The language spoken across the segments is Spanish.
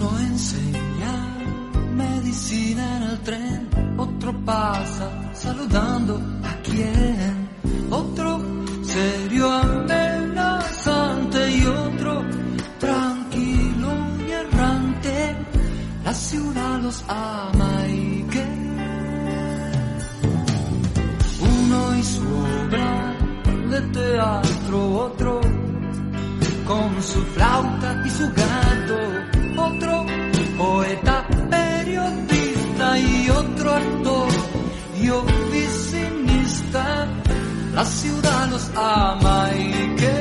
Uno enseña medicina en el tren, otro pasa saludando a quien, otro serio amenazante y otro tranquilo y errante. La ciudad los ama y que uno y su obra de teatro, otro con su flauta y su gato, otro poeta, periodista y otro actor y oficinista. La ciudad los ama y que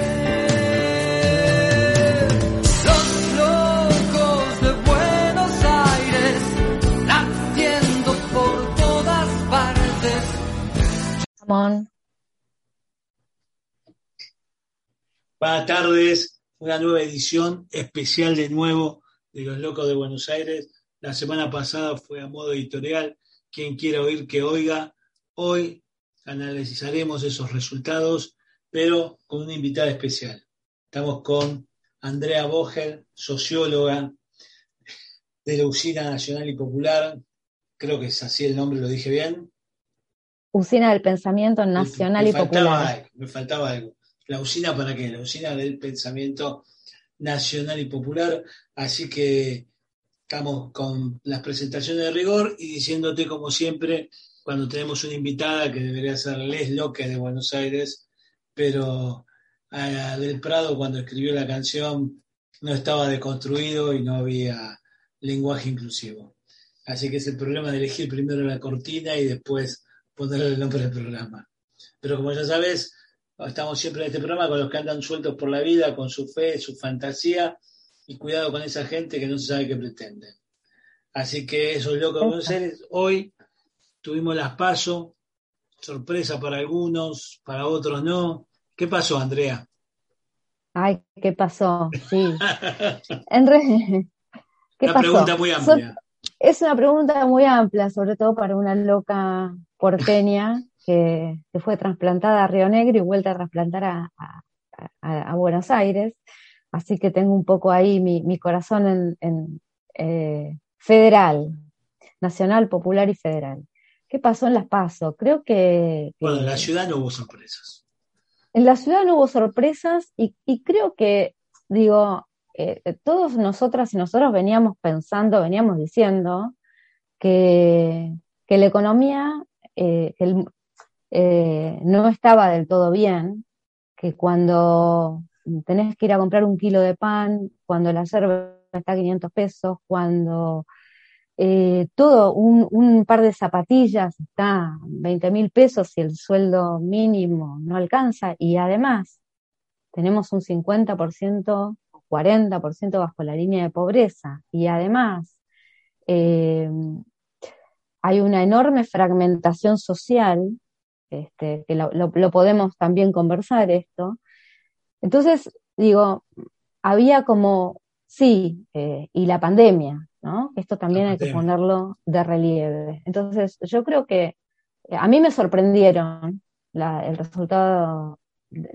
los locos de Buenos Aires latiendo por todas partes. Come on. Buenas tardes, una nueva edición especial de nuevo de Los Locos de Buenos Aires. La semana pasada fue a modo editorial. Quien quiera oír, que oiga. Hoy analizaremos esos resultados, pero con una invitada especial. Estamos con Andrea Bogel, socióloga de la Usina Nacional y Popular. Creo que es así el nombre, lo dije bien. Usina del Pensamiento Nacional me y Popular. algo, me faltaba algo. ¿La usina para qué? La usina del pensamiento nacional y popular. Así que estamos con las presentaciones de rigor y diciéndote, como siempre, cuando tenemos una invitada que debería ser Les Loque de Buenos Aires, pero ah, del Prado, cuando escribió la canción, no estaba deconstruido y no había lenguaje inclusivo. Así que es el problema de elegir primero la cortina y después ponerle el nombre del programa. Pero como ya sabes, estamos siempre en este programa con los que andan sueltos por la vida, con su fe, su fantasía, y cuidado con esa gente que no se sabe qué pretende. Así que eso es lo que vamos a hacer. Hoy tuvimos las pasos, sorpresa para algunos, para otros no. ¿Qué pasó, Andrea? Ay, ¿qué pasó? Sí. En re- ¿Qué Una pasó? pregunta muy amplia. Es una pregunta muy amplia, sobre todo para una loca porteña que, que fue trasplantada a Río Negro y vuelta a trasplantar a, a- a- a Buenos Aires. Así que tengo un poco ahí mi, mi corazón en, en, eh, federal, nacional, popular y federal. ¿Qué pasó en Las Paso? Creo que, Bueno, en la ciudad no hubo sorpresas. en la ciudad no hubo sorpresas y, y creo que, digo, eh, todos nosotras y nosotros veníamos pensando, veníamos diciendo que, que la economía eh, que el- eh, no estaba del todo bien, que cuando tenés que ir a comprar un kilo de pan, cuando la yerba está a 500 pesos, cuando eh, todo, un, un par de zapatillas está 20 mil pesos y el sueldo mínimo no alcanza y además tenemos un 50% o 40% bajo la línea de pobreza y además eh, hay una enorme fragmentación social, este, que lo, lo- lo podemos también conversar esto. Entonces, digo, había como, sí, eh, y la pandemia, ¿no? Esto también hay que ponerlo de relieve. Entonces, yo creo que eh, a mí me sorprendieron la- el resultado de,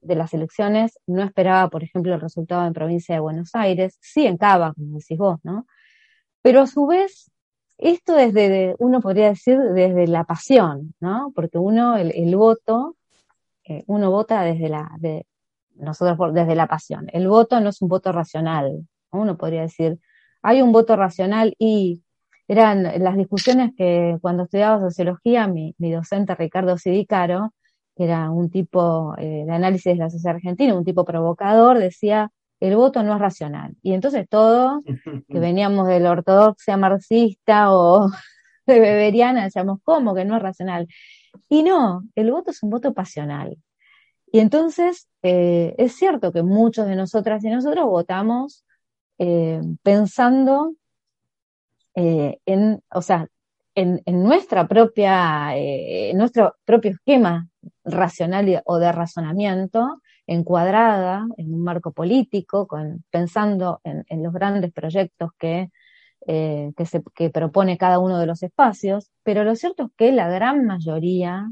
de las elecciones. No esperaba, por ejemplo, el resultado en provincia de Buenos Aires, sí en Cava, como decís vos, ¿no? Pero a su vez, esto desde, de- uno podría decir, desde la pasión, ¿no? Porque uno, el, el voto, eh, uno vota desde la, de, nosotros desde la pasión. El voto no es un voto racional, ¿no? Uno podría decir, hay un voto racional y eran las discusiones que cuando estudiaba sociología, mi, mi docente Ricardo Sidicaro, que era un tipo eh, de análisis de la sociedad argentina, un tipo provocador, decía, el voto no es racional. Y entonces todo que veníamos de la ortodoxia marxista o de beberiana, decíamos, ¿cómo que no es racional? Y no, el voto es un voto pasional. Y entonces eh, es cierto que muchos de nosotras y nosotros votamos eh, pensando eh, en, o sea, en, en nuestra propia, en nuestro propio esquema racional y- o de razonamiento, encuadrada en un marco político, pensando en, los grandes proyectos que, eh, que propone cada uno de los espacios, pero lo cierto es que la gran mayoría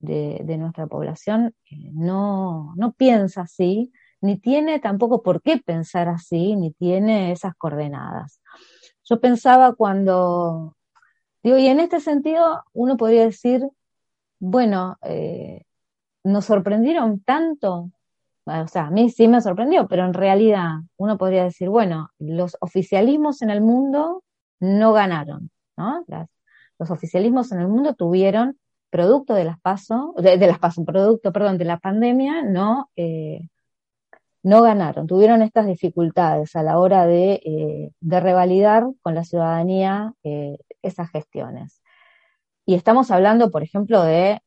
de, de nuestra población eh, no, no piensa así ni tiene tampoco por qué pensar así, ni tiene esas coordenadas. Yo pensaba cuando, digo, y en este sentido uno podría decir, bueno, eh, nos sorprendieron tanto, o sea, a mí sí me sorprendió, pero en realidad uno podría decir, bueno, los oficialismos en el mundo no ganaron, ¿no? los oficialismos en el mundo tuvieron producto de las pasos, de, las pasos, producto, perdón, de la pandemia, no, eh, no ganaron, tuvieron estas dificultades a la hora de, eh, revalidar con la ciudadanía eh, esas gestiones. Y estamos hablando, por ejemplo, de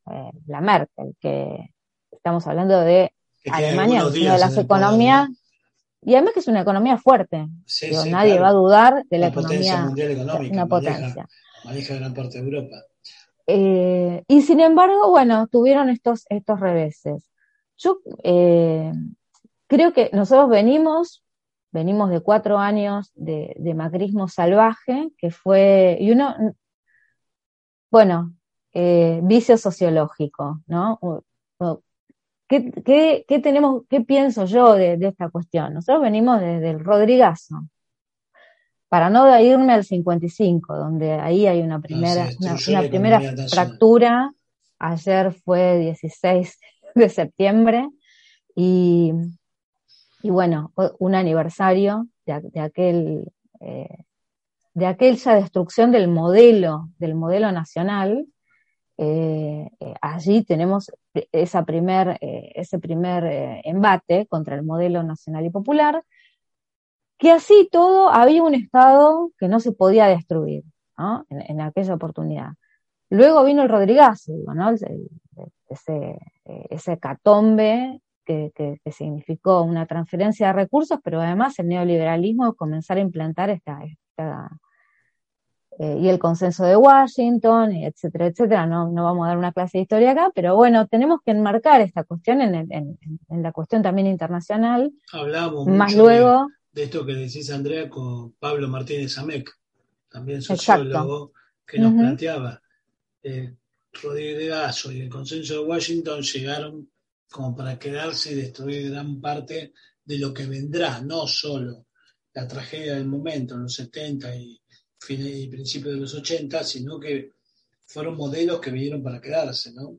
la Merkel, que estamos hablando de Alemania, una de las economías, y además que es una economía fuerte. nadie va a dudar de la economía, económica, una potencia. Maneja, gran parte de Europa. Eh, y sin embargo, bueno, tuvieron estos, estos reveses. Yo eh, creo que nosotros venimos, venimos de cuatro años de, macrismo salvaje, que fue, y uno, bueno, eh, vicio sociológico, ¿no? ¿Qué, tenemos, qué pienso yo de, esta cuestión? Nosotros venimos desde el Rodrigazo, para no irme al 55, donde ahí hay una primera, una, primera fractura. Ayer fue 16 de septiembre y, y bueno, un aniversario de, aquel eh, de aquella destrucción del modelo, del modelo nacional. Eh, eh, allí tenemos esa primer, ese primer embate contra el modelo nacional y popular, que así todo había un Estado que no se podía destruir en, aquella oportunidad. Luego vino el Rodrigazo, ese, ese catombe que, significó una transferencia de recursos, pero además el neoliberalismo comenzar a implantar esta eh, y el consenso de Washington, etcétera, etcétera. No, no vamos a dar una clase de historia acá, pero bueno, tenemos que enmarcar esta cuestión en, en, la cuestión también internacional. Hablamos más luego de esto que decís, Andrea, con Pablo Martínez Amec, también sociólogo, que nos planteaba, eh, Rodríguez y el consenso de Washington llegaron como para quedarse y destruir gran parte de lo que vendrá, no solo la tragedia del momento en los 70 y, y principios de los 80, sino que fueron modelos que vinieron para quedarse, ¿no?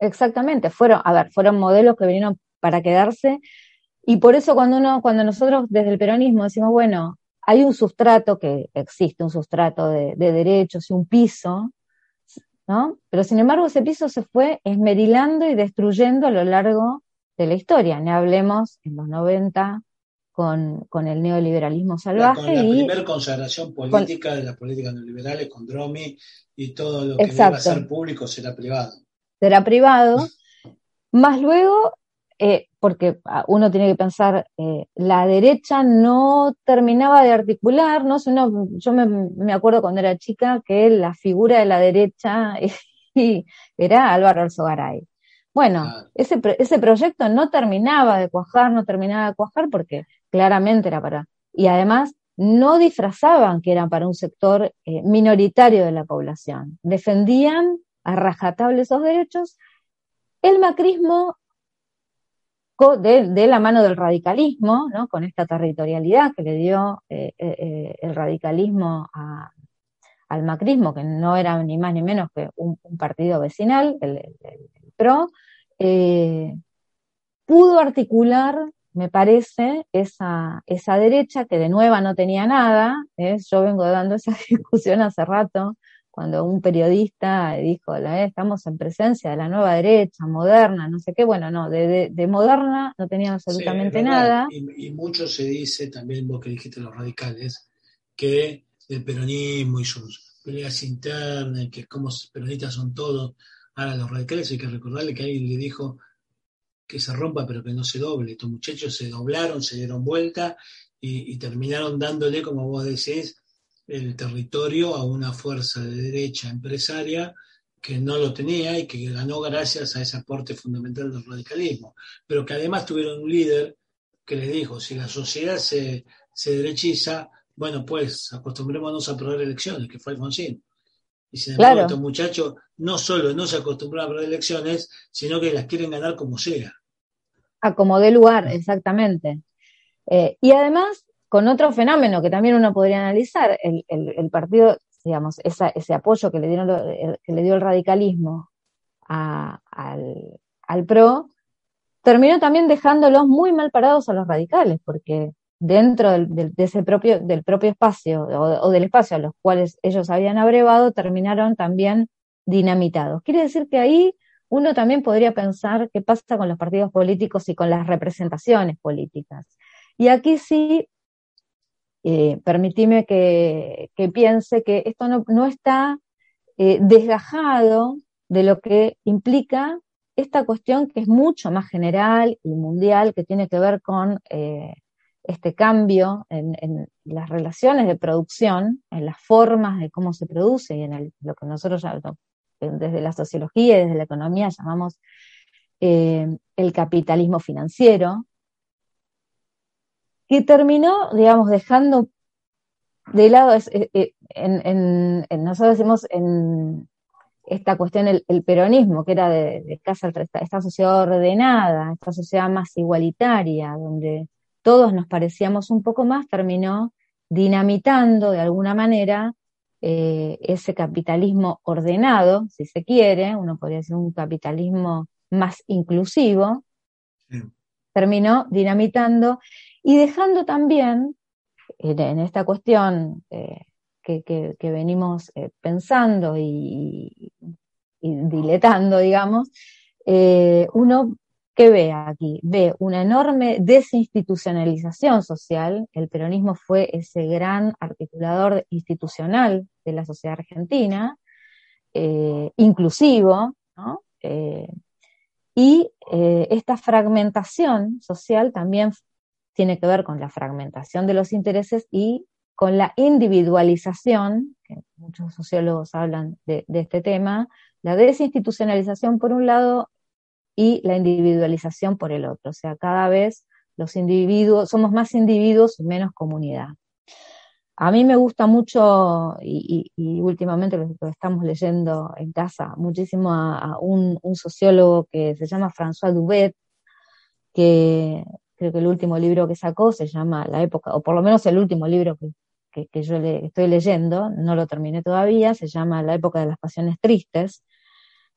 Exactamente, fueron, a ver, fueron modelos que vinieron para quedarse y por eso cuando uno, cuando nosotros desde el peronismo decimos, bueno, hay un sustrato que existe, un sustrato de, derechos y un piso, ¿no? Pero sin embargo ese piso se fue esmerilando y destruyendo a lo largo de la historia. Ni hablemos en los 90 con, con el neoliberalismo salvaje. Con la primera consagración política de las políticas neoliberales con Dromi y todo lo que iba a ser público será privado. Será privado. Más luego eh, porque ah, uno tiene que pensar, eh, la derecha no terminaba de articular, ¿no? yo me, acuerdo cuando era chica que la figura de la derecha era Álvaro Alzogaray. Bueno, ese, ese proyecto no terminaba de cuajar, no terminaba de cuajar porque claramente era para... Y además no disfrazaban que eran para un sector eh, minoritario de la población. Defendían a rajatabla esos derechos. El macrismo de, la mano del radicalismo, ¿no? con esta territorialidad que le dio eh, eh, el radicalismo al macrismo, que no era ni más ni menos que un, partido vecinal, el, PRO, pudo articular, me parece, esa, esa derecha que de nueva no tenía nada. Yo vengo dando esa discusión hace rato cuando un periodista dijo, estamos en presencia de la nueva derecha, moderna, no sé qué, bueno, no, de, moderna no tenía absolutamente nada. Y, mucho se dice, también vos que dijiste los radicales, que el peronismo y sus peleas internas, que como peronistas son todos, ahora los radicales hay que recordarle que alguien le dijo que se rompa pero que no se doble. Estos muchachos se doblaron, se dieron vuelta y, terminaron dándole, como vos decís, el territorio a una fuerza de derecha empresaria que no lo tenía y que ganó gracias a ese aporte fundamental del radicalismo, pero que además tuvieron un líder que les dijo, si la sociedad se, derechiza, bueno, pues acostumbrémonos a perder elecciones, que fue Alfonsín. Y sin embargo, estos muchachos no solo no se acostumbran a perder elecciones, sino que las quieren ganar como sea. acomodé lugar, exactamente. Eh, y además, con otro fenómeno que también uno podría analizar, el, partido, digamos, ese apoyo que le, dieron, que le dio el radicalismo al, al PRO, terminó también dejándolos muy mal parados a los radicales, porque dentro del, propio, del propio espacio o, del espacio a los cuales ellos habían abrevado, terminaron también dinamitados. Quiere decir que ahí uno también podría pensar qué pasa con los partidos políticos y con las representaciones políticas. Y aquí sí, eh, permitime que, piense que esto no, está eh, desgajado de lo que implica esta cuestión que es mucho más general y mundial, que tiene que ver con eh, este cambio en, las relaciones de producción, en las formas de cómo se produce y en lo que nosotros desde la sociología y desde la economía llamamos eh, el capitalismo financiero, que terminó, digamos, dejando de lado, eh, en, nosotros decimos en esta cuestión, el, peronismo, que era de, casa, esta sociedad ordenada, esta sociedad más igualitaria, donde todos nos parecíamos un poco más, terminó dinamitando de alguna manera eh, ese capitalismo ordenado, si se quiere, uno podría decir un capitalismo más inclusivo, terminó dinamitando y dejando también en, esta cuestión eh, que, venimos eh, pensando y, diletando, digamos, uno ¿Qué ve aquí? Ve una enorme desinstitucionalización social. El peronismo fue ese gran articulador institucional de la sociedad argentina, eh, inclusivo, eh, y eh, esta fragmentación social también tiene que ver con la fragmentación de los intereses y con la individualización, que muchos sociólogos hablan de este tema, la desinstitucionalización por un lado y la individualización por el otro. O sea, cada vez los individuos, somos más individuos y menos comunidad. A mí me gusta mucho, y, últimamente lo, estamos leyendo en casa, muchísimo a, un, sociólogo que se llama François Dubet, que creo que el último libro que sacó se llama La época, o por lo menos el último libro que, que yo le, estoy leyendo, no lo terminé todavía, se llama La época de las pasiones tristes,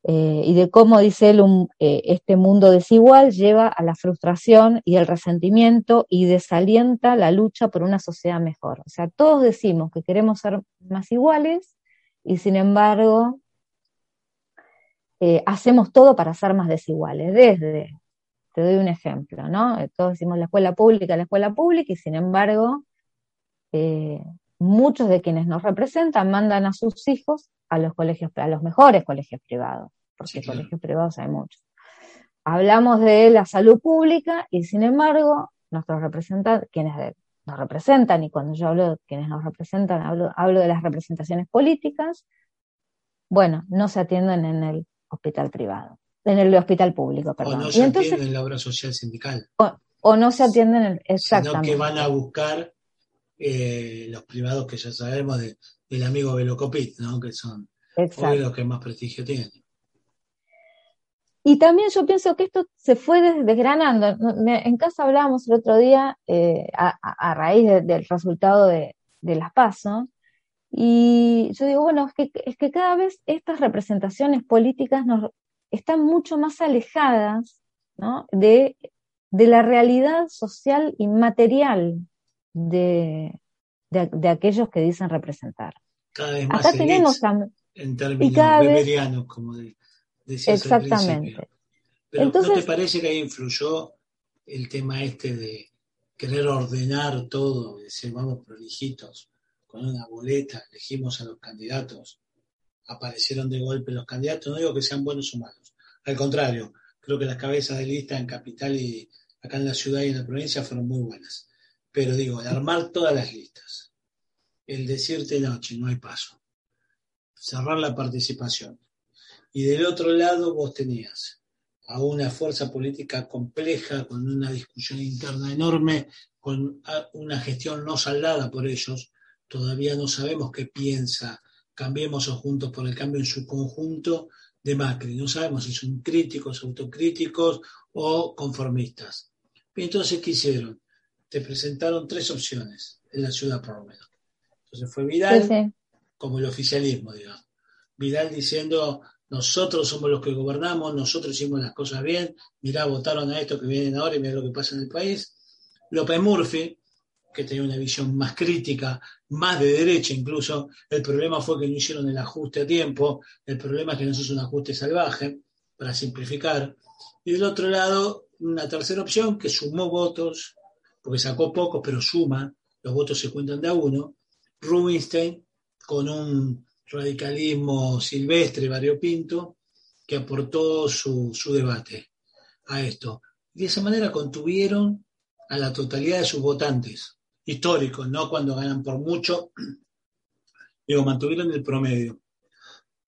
eh, y de cómo, dice él, eh, este mundo desigual lleva a la frustración y el resentimiento y desalienta la lucha por una sociedad mejor. O sea, todos decimos que queremos ser más iguales y sin embargo eh, hacemos todo para ser más desiguales. Desde, te doy un ejemplo, ¿no? Todos decimos la escuela pública, la escuela pública y sin embargo muchos de quienes nos representan mandan a sus hijos a los colegios, a los mejores colegios privados, porque colegios privados hay muchos. Hablamos de la salud pública y sin embargo, nuestros representantes, quienes nos representan, y cuando yo hablo de quienes nos representan, hablo, de las representaciones políticas, bueno, no se atienden en el hospital privado, en el hospital público, perdón. O no se atienden en la obra social sindical. O, no se atienden en, exactamente. Sino que van a buscar eh, los privados que ya sabemos de, del amigo Velocopit, ¿no? que son los que más prestigio tienen. Y también yo pienso que esto se fue desgranando. En casa hablábamos el otro día eh, a, raíz del resultado de, las PASO, y yo digo, bueno, es que, es que cada vez estas representaciones políticas nos, están mucho más alejadas de, de la realidad social y material de, de, aquellos que dicen representar. Cada vez más Acá tenemos en términos weberianos, como decías Exactamente. Pero ¿no te parece que ahí influyó el tema este de querer ordenar todo, decir, vamos prolijitos, con una boleta, elegimos a los candidatos, aparecieron de golpe los candidatos, no digo que sean buenos o malos, al contrario, creo que las cabezas de lista en Capital y acá en la ciudad y en la provincia fueron muy buenas. Pero digo, el armar todas las listas, el decirte noche, no hay paso, cerrar la participación. Y del otro lado vos tenías a una fuerza política compleja, con una discusión interna enorme, con una gestión no saldada por ellos. Todavía no sabemos qué piensa Cambiemos o Juntos por el Cambio en su conjunto de Macri. No sabemos si son críticos, autocríticos o conformistas. Entonces, ¿qué hicieron? Te presentaron tres opciones en la ciudad, por lo menos. Entonces fue Vidal, como el oficialismo, digamos. Vidal diciendo, nosotros somos los que gobernamos, nosotros hicimos las cosas bien, mirá, votaron a esto que vienen ahora y mirá lo que pasa en el país. López Murphy, que tenía una visión más crítica, más de derecha incluso. El problema fue que no hicieron el ajuste a tiempo, el problema es que no es un ajuste salvaje, para simplificar. Y del otro lado, una tercera opción que sumó votos, porque sacó pocos, pero suma, los votos se cuentan de a uno. Rubinstein, con un radicalismo silvestre, variopinto, que aportó su, su debate a esto. Y de esa manera contuvieron a la totalidad de sus votantes históricos, no cuando ganan por mucho, digo, mantuvieron el promedio.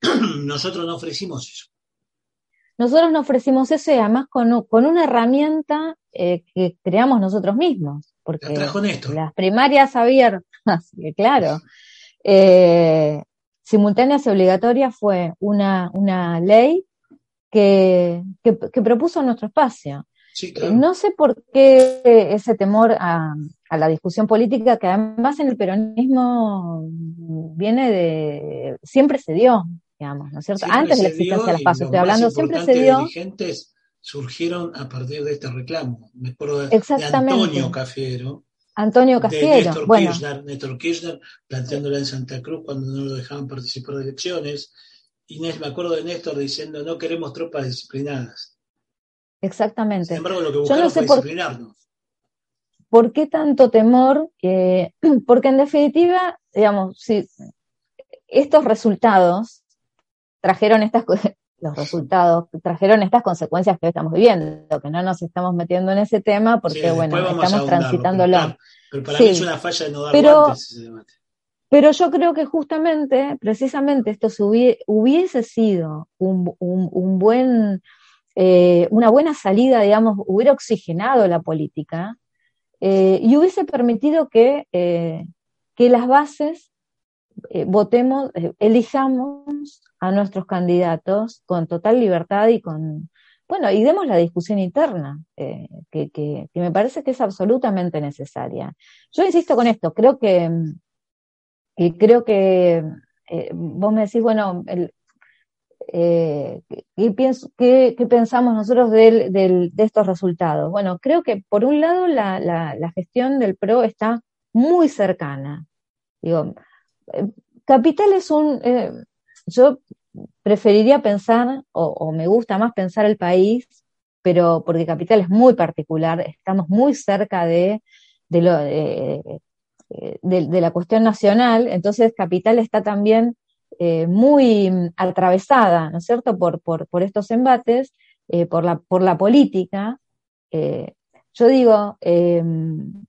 Nosotros no ofrecimos eso. Nosotros no ofrecimos eso y además con, con una herramienta eh, que creamos nosotros mismos. Porque las primarias abiertas, claro, eh, simultáneas y obligatorias fue una, una ley que, que, que propuso nuestro espacio. No sé por qué ese temor a, la discusión política, que además en el peronismo viene de. siempre se dio, digamos, ¿no es cierto? Antes de la existencia de las pasos, estoy hablando, siempre se dio. dirigentes surgieron a partir de este reclamo. Me acuerdo de, Antonio Cafiero. Antonio Cafiero. De Néstor, bueno. Kirchner, Néstor Kirchner planteándola en Santa Cruz cuando no lo dejaban participar de elecciones. Inés, me acuerdo de Néstor diciendo, no queremos tropas disciplinadas. Exactamente. Sin embargo, lo que Yo no sé por, por, qué tanto temor, porque en definitiva, digamos, si estos resultados trajeron estas los resultados trajeron estas consecuencias que hoy estamos viviendo, que no nos estamos metiendo en ese tema porque, bueno, estamos transitándolo. Pero, para mí es una falla de no dar pero, ese debate. Pero yo creo que justamente, precisamente, esto hubiese sido un, un buen eh, una buena salida, digamos, hubiera oxigenado la política eh, y hubiese permitido que, eh, que las bases votemos, elijamos a nuestros candidatos con total libertad y con, bueno, y demos la discusión interna, que, que, me parece que es absolutamente necesaria. Yo insisto con esto, creo que, creo que vos me decís, bueno, el, eh, ¿qué, pensamos nosotros de estos resultados? Bueno, creo que por un lado la, gestión del PRO está muy cercana. Digo, eh, Capital es un... Yo preferiría pensar, o, me gusta más pensar el país, pero porque Capital es muy particular, estamos muy cerca de, de, la cuestión nacional, entonces Capital está también eh, muy atravesada, ¿no es cierto?, por, por, estos embates, eh, por, la, por la política. Eh, yo digo, em,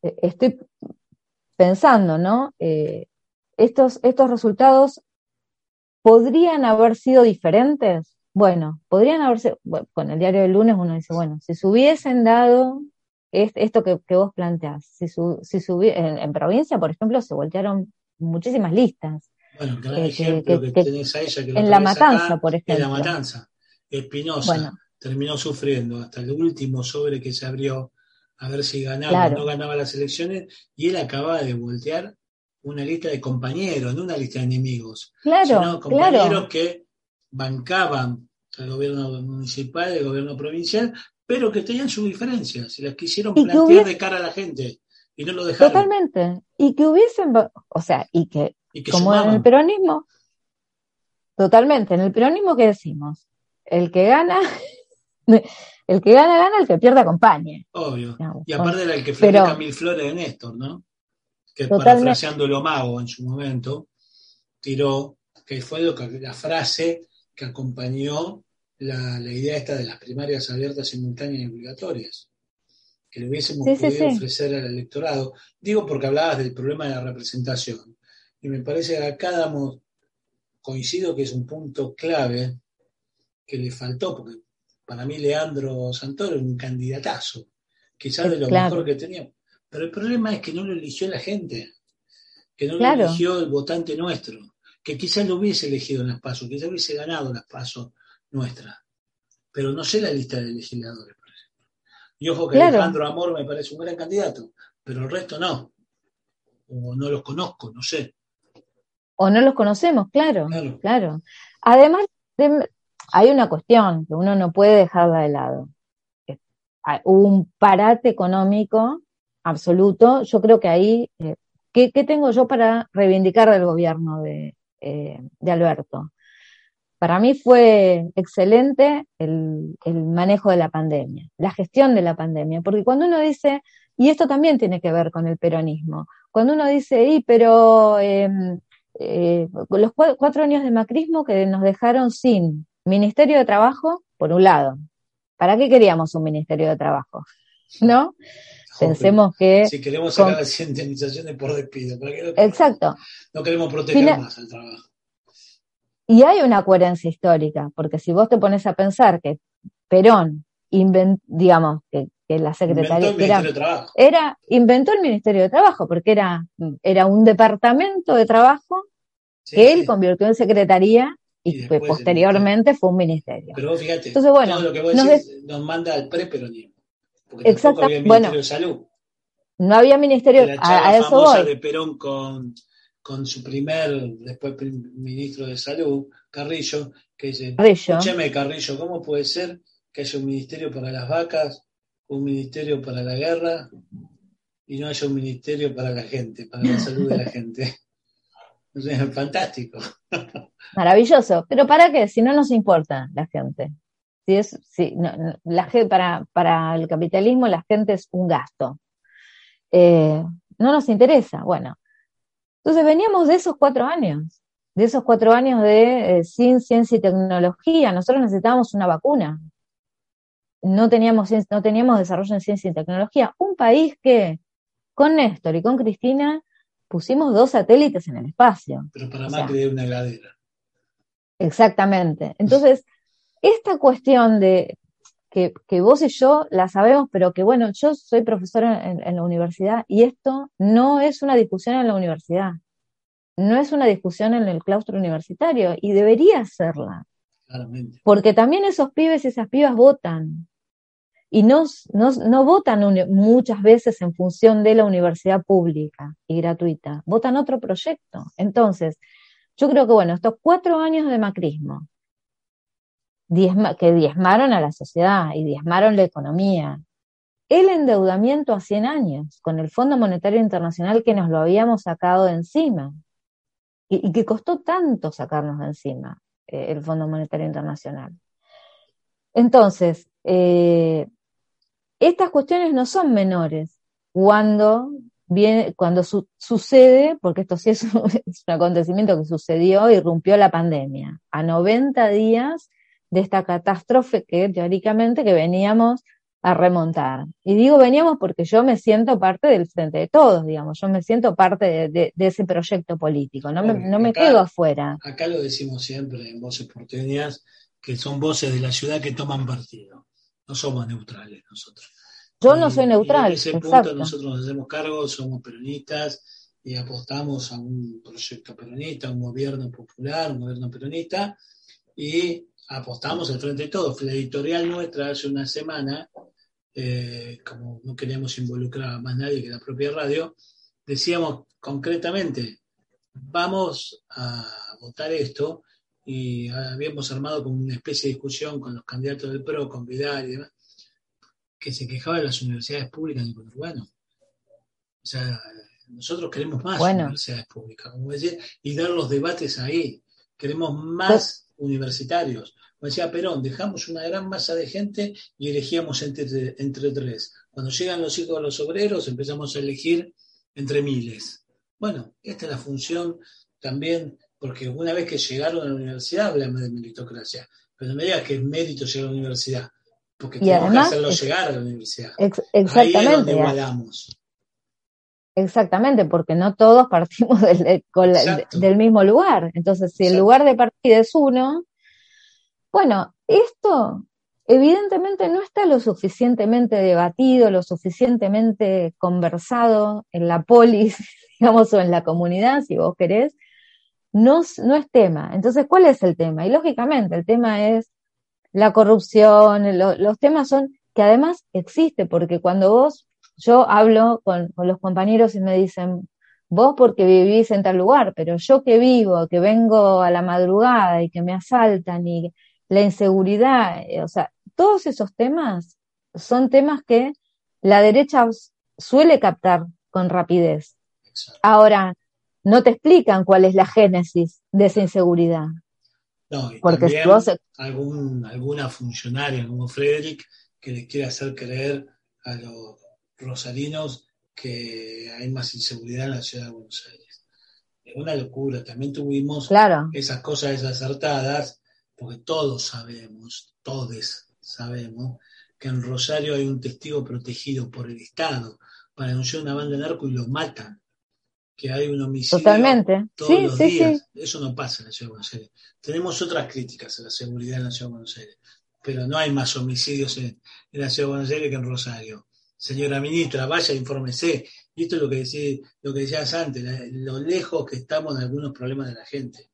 estoy pensando, ¿no? estos, estos resultados podrían haber sido diferentes. Bueno, podrían haberse, con el diario del lunes uno dice, bueno, si se hubiesen dado esto que, vos planteás, si, si en, provincia, por ejemplo, se voltearon muchísimas listas. Bueno, gran ejemplo que, tenés a ella, que en La Matanza, por ejemplo. En La Matanza. Espinosa terminó sufriendo hasta el último sobre que se abrió a ver si ganaba o no ganaba las elecciones y él acababa de voltear una lista de compañeros, no una lista de enemigos. Claro, sino compañeros que bancaban el gobierno municipal, el gobierno provincial, pero que tenían sus diferencias y las quisieron plantear de cara a la gente y no lo dejaron. Totalmente. Y que hubiesen, o sea, y que como en el peronismo, totalmente, en el peronismo que decimos, el que gana, el que gana, gana, el que pierde acompañe. Obvio. y aparte era el que fue Camil Flores de Néstor, ¿no? Que parafraseando lo mago en su momento, tiró, que fue lo que, la frase que acompañó la, idea esta de las primarias abiertas, simultáneas y obligatorias que le hubiésemos podido ofrecer al electorado. Digo porque hablabas del problema de la representación. Y me parece que acá damos, coincido que es un punto clave que le faltó, porque para mí Leandro Santoro es un candidatazo, quizás de lo mejor que tenía. Pero el problema es que no lo eligió la gente, que no lo eligió el votante nuestro. que quizás lo hubiese elegido en las pasos, quizás hubiese ganado las pasos nuestras. Pero no sé la lista de legisladores, por ejemplo. Y ojo que Claro. Alejandro Amor me parece un gran candidato, pero el resto no. O no los conozco, no sé. O no los conocemos, claro, Claro. claro. Además, de- hay una cuestión que uno no puede dejarla de lado. Hubo un parate económico absoluto. Yo creo que ahí, eh, ¿qué, tengo yo para reivindicar del gobierno de, eh, Alberto? Para mí fue excelente el, manejo de la pandemia, la gestión de la pandemia, porque cuando uno dice, y esto también tiene que ver con el peronismo, cuando uno dice, y pero em, eh, los cua- cuatro años de macrismo que nos dejaron sin Ministerio de Trabajo, por un lado. ¿Para qué queríamos un Ministerio de Trabajo? ¿No? Pensemos que... Si queremos sacar las indemnizaciones por despido, ¿para qué lo- Exacto. no queremos proteger más al trabajo. Y hay una coherencia histórica, porque si vos te pones a pensar que Perón, inven- digamos, que, que la Inventó secretaría el era, Ministerio de Trabajo. era, inventó el Ministerio de Trabajo, porque era, era un departamento de trabajo Sí, que sí. él convirtió en secretaría Y que posteriormente fue un ministerio. Pero vos fíjate, Entonces, bueno, todo lo que vos nos decís nos manda al preperonismo. Porque tampoco había bueno, Ministerio de Salud. No había ministerio, a, charla a eso voy. de Perón con, con su primer, después ministro de Salud, Carrillo, que dice, Carrillo. escúchame Carrillo, ¿cómo puede ser que haya un ministerio para las vacas, un ministerio para la guerra y no haya un ministerio para la gente, para la salud de la gente? Es fantástico. Maravilloso. Pero ¿para qué? Si no nos importa la gente. Si es, si, no, no, la gente para, para el capitalismo la gente es un gasto. Eh, no nos interesa. Bueno, entonces veníamos de esos cuatro años, de esos cuatro años de eh, sin ciencia y tecnología. Nosotros necesitábamos una vacuna. No teníamos, no teníamos desarrollo en ciencia y tecnología. Un país que con Néstor y con Cristina pusimos dos satélites en el espacio. Pero para O sea, Macri una heladera. Exactamente. Entonces, esta cuestión de que, que vos y yo la sabemos, pero que bueno, yo soy profesora en, en la universidad y esto no es una discusión en la universidad, no es una discusión en el claustro universitario y debería serla, Claramente. porque también esos pibes y esas pibas votan y no, no, no votan muchas veces en función de la universidad pública y gratuita, votan otro proyecto. Entonces, yo creo que bueno, estos cuatro años de macrismo, que diezmaron a la sociedad y diezmaron la economía, el endeudamiento a 100 años con el Fondo Monetario Internacional que nos lo habíamos sacado de encima. Y, que costó tanto sacarnos de encima eh, el Fondo Monetario Internacional. Entonces, eh, estas cuestiones no son menores cuando viene, cuando su- sucede, porque esto sí es un, es un acontecimiento que sucedió, irrumpió la pandemia, a 90 días de esta catástrofe que teóricamente que veníamos a remontar. Y digo veníamos porque yo me siento parte del frente de todos, digamos, yo me siento parte de, de- de ese proyecto político, no me, Obvio, no me acá- quedo afuera. Acá lo decimos siempre en voces porteñas, que son voces de la ciudad que toman partido. No somos neutrales nosotros. Yo Y- no soy neutral, en ese punto exacto. nosotros nos hacemos cargo, somos peronistas y apostamos a un proyecto peronista, un gobierno popular, un gobierno peronista, y apostamos al frente de todos. La editorial nuestra hace una semana, eh, como no queríamos involucrar a más nadie que la propia radio, decíamos concretamente, vamos a votar esto, y habíamos armado como una especie de discusión con los candidatos del PRO, con Vidal y demás, que se quejaba de las universidades públicas en el conurbano. O sea, nosotros queremos más Bueno. universidades públicas, como decía, y dar los debates ahí. Queremos más universitarios. Como decía Perón, dejamos una gran masa de gente y elegíamos entre, entre tres. Cuando llegan los hijos de los obreros, empezamos a elegir entre miles. Bueno, esta es la función también, porque una vez que llegaron a la universidad hablamos de meritocracia, pero no me digas que es mérito llegar a la universidad, porque Y tenemos además que hacerlo llegar a la universidad. Ex- Ahí es exactamente. donde igualamos. Exactamente, porque no todos partimos del, de- con la- Exacto. del mismo lugar. Entonces, si el lugar de partida es uno, bueno, esto evidentemente no está lo suficientemente debatido, lo suficientemente conversado en la polis, digamos, o en la comunidad, si vos querés, no, no es tema. Entonces, ¿cuál es el tema? Y lógicamente, el tema es la corrupción, los temas son que además existe, porque cuando vos, yo hablo con, con, los compañeros y me dicen, vos porque vivís en tal lugar, pero yo que vivo, que vengo a la madrugada y que me asaltan y la inseguridad, eh, o sea, todos esos temas son temas que la derecha suele captar con rapidez. Ahora, no te explican cuál es la génesis de esa inseguridad. No, y Porque vos... algún, alguna funcionaria como Frederick que les quiere hacer creer a los rosarinos que hay más inseguridad en la ciudad de Buenos Aires. Es una locura. También tuvimos esas cosas desacertadas, porque todos sabemos, todos sabemos, que en Rosario hay un testigo protegido por el Estado para denunciar una banda de narco y lo matan. Que hay un homicidio Totalmente. todos los días. Eso no pasa en la ciudad de Buenos Aires. Tenemos otras críticas a la seguridad en la ciudad de Buenos Aires, pero no hay más homicidios en, la ciudad de Buenos Aires que en Rosario. Señora ministra, vaya, infórmese. Y esto es lo que, que decías antes, lo lejos que estamos de algunos problemas de la gente.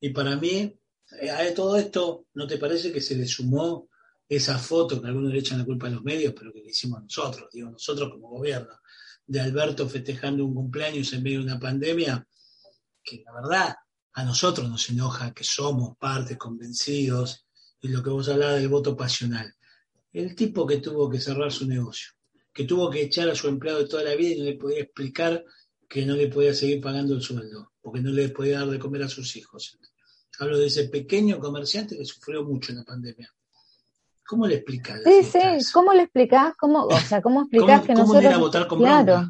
Y para mí, eh, a todo esto, ¿no te parece que se le sumó esa foto que algunos le echan la culpa a los medios, pero que le hicimos nosotros, digo, nosotros como gobierno, de Alberto festejando un cumpleaños en medio de una pandemia, que la verdad a nosotros nos enoja que somos parte convencidos de lo que vos hablabas del voto pasional. El tipo que tuvo que cerrar su negocio, que tuvo que echar a su empleado de toda la vida y no le podía explicar que no le podía seguir pagando el sueldo, porque no le podía dar de comer a sus hijos. Hablo de ese pequeño comerciante que sufrió mucho en la pandemia. ¿Cómo le explicas? Sí, sí, ¿cómo le explicás? ¿Cómo, o sea, ¿cómo explicás que ¿cómo nosotros... A votar con claro.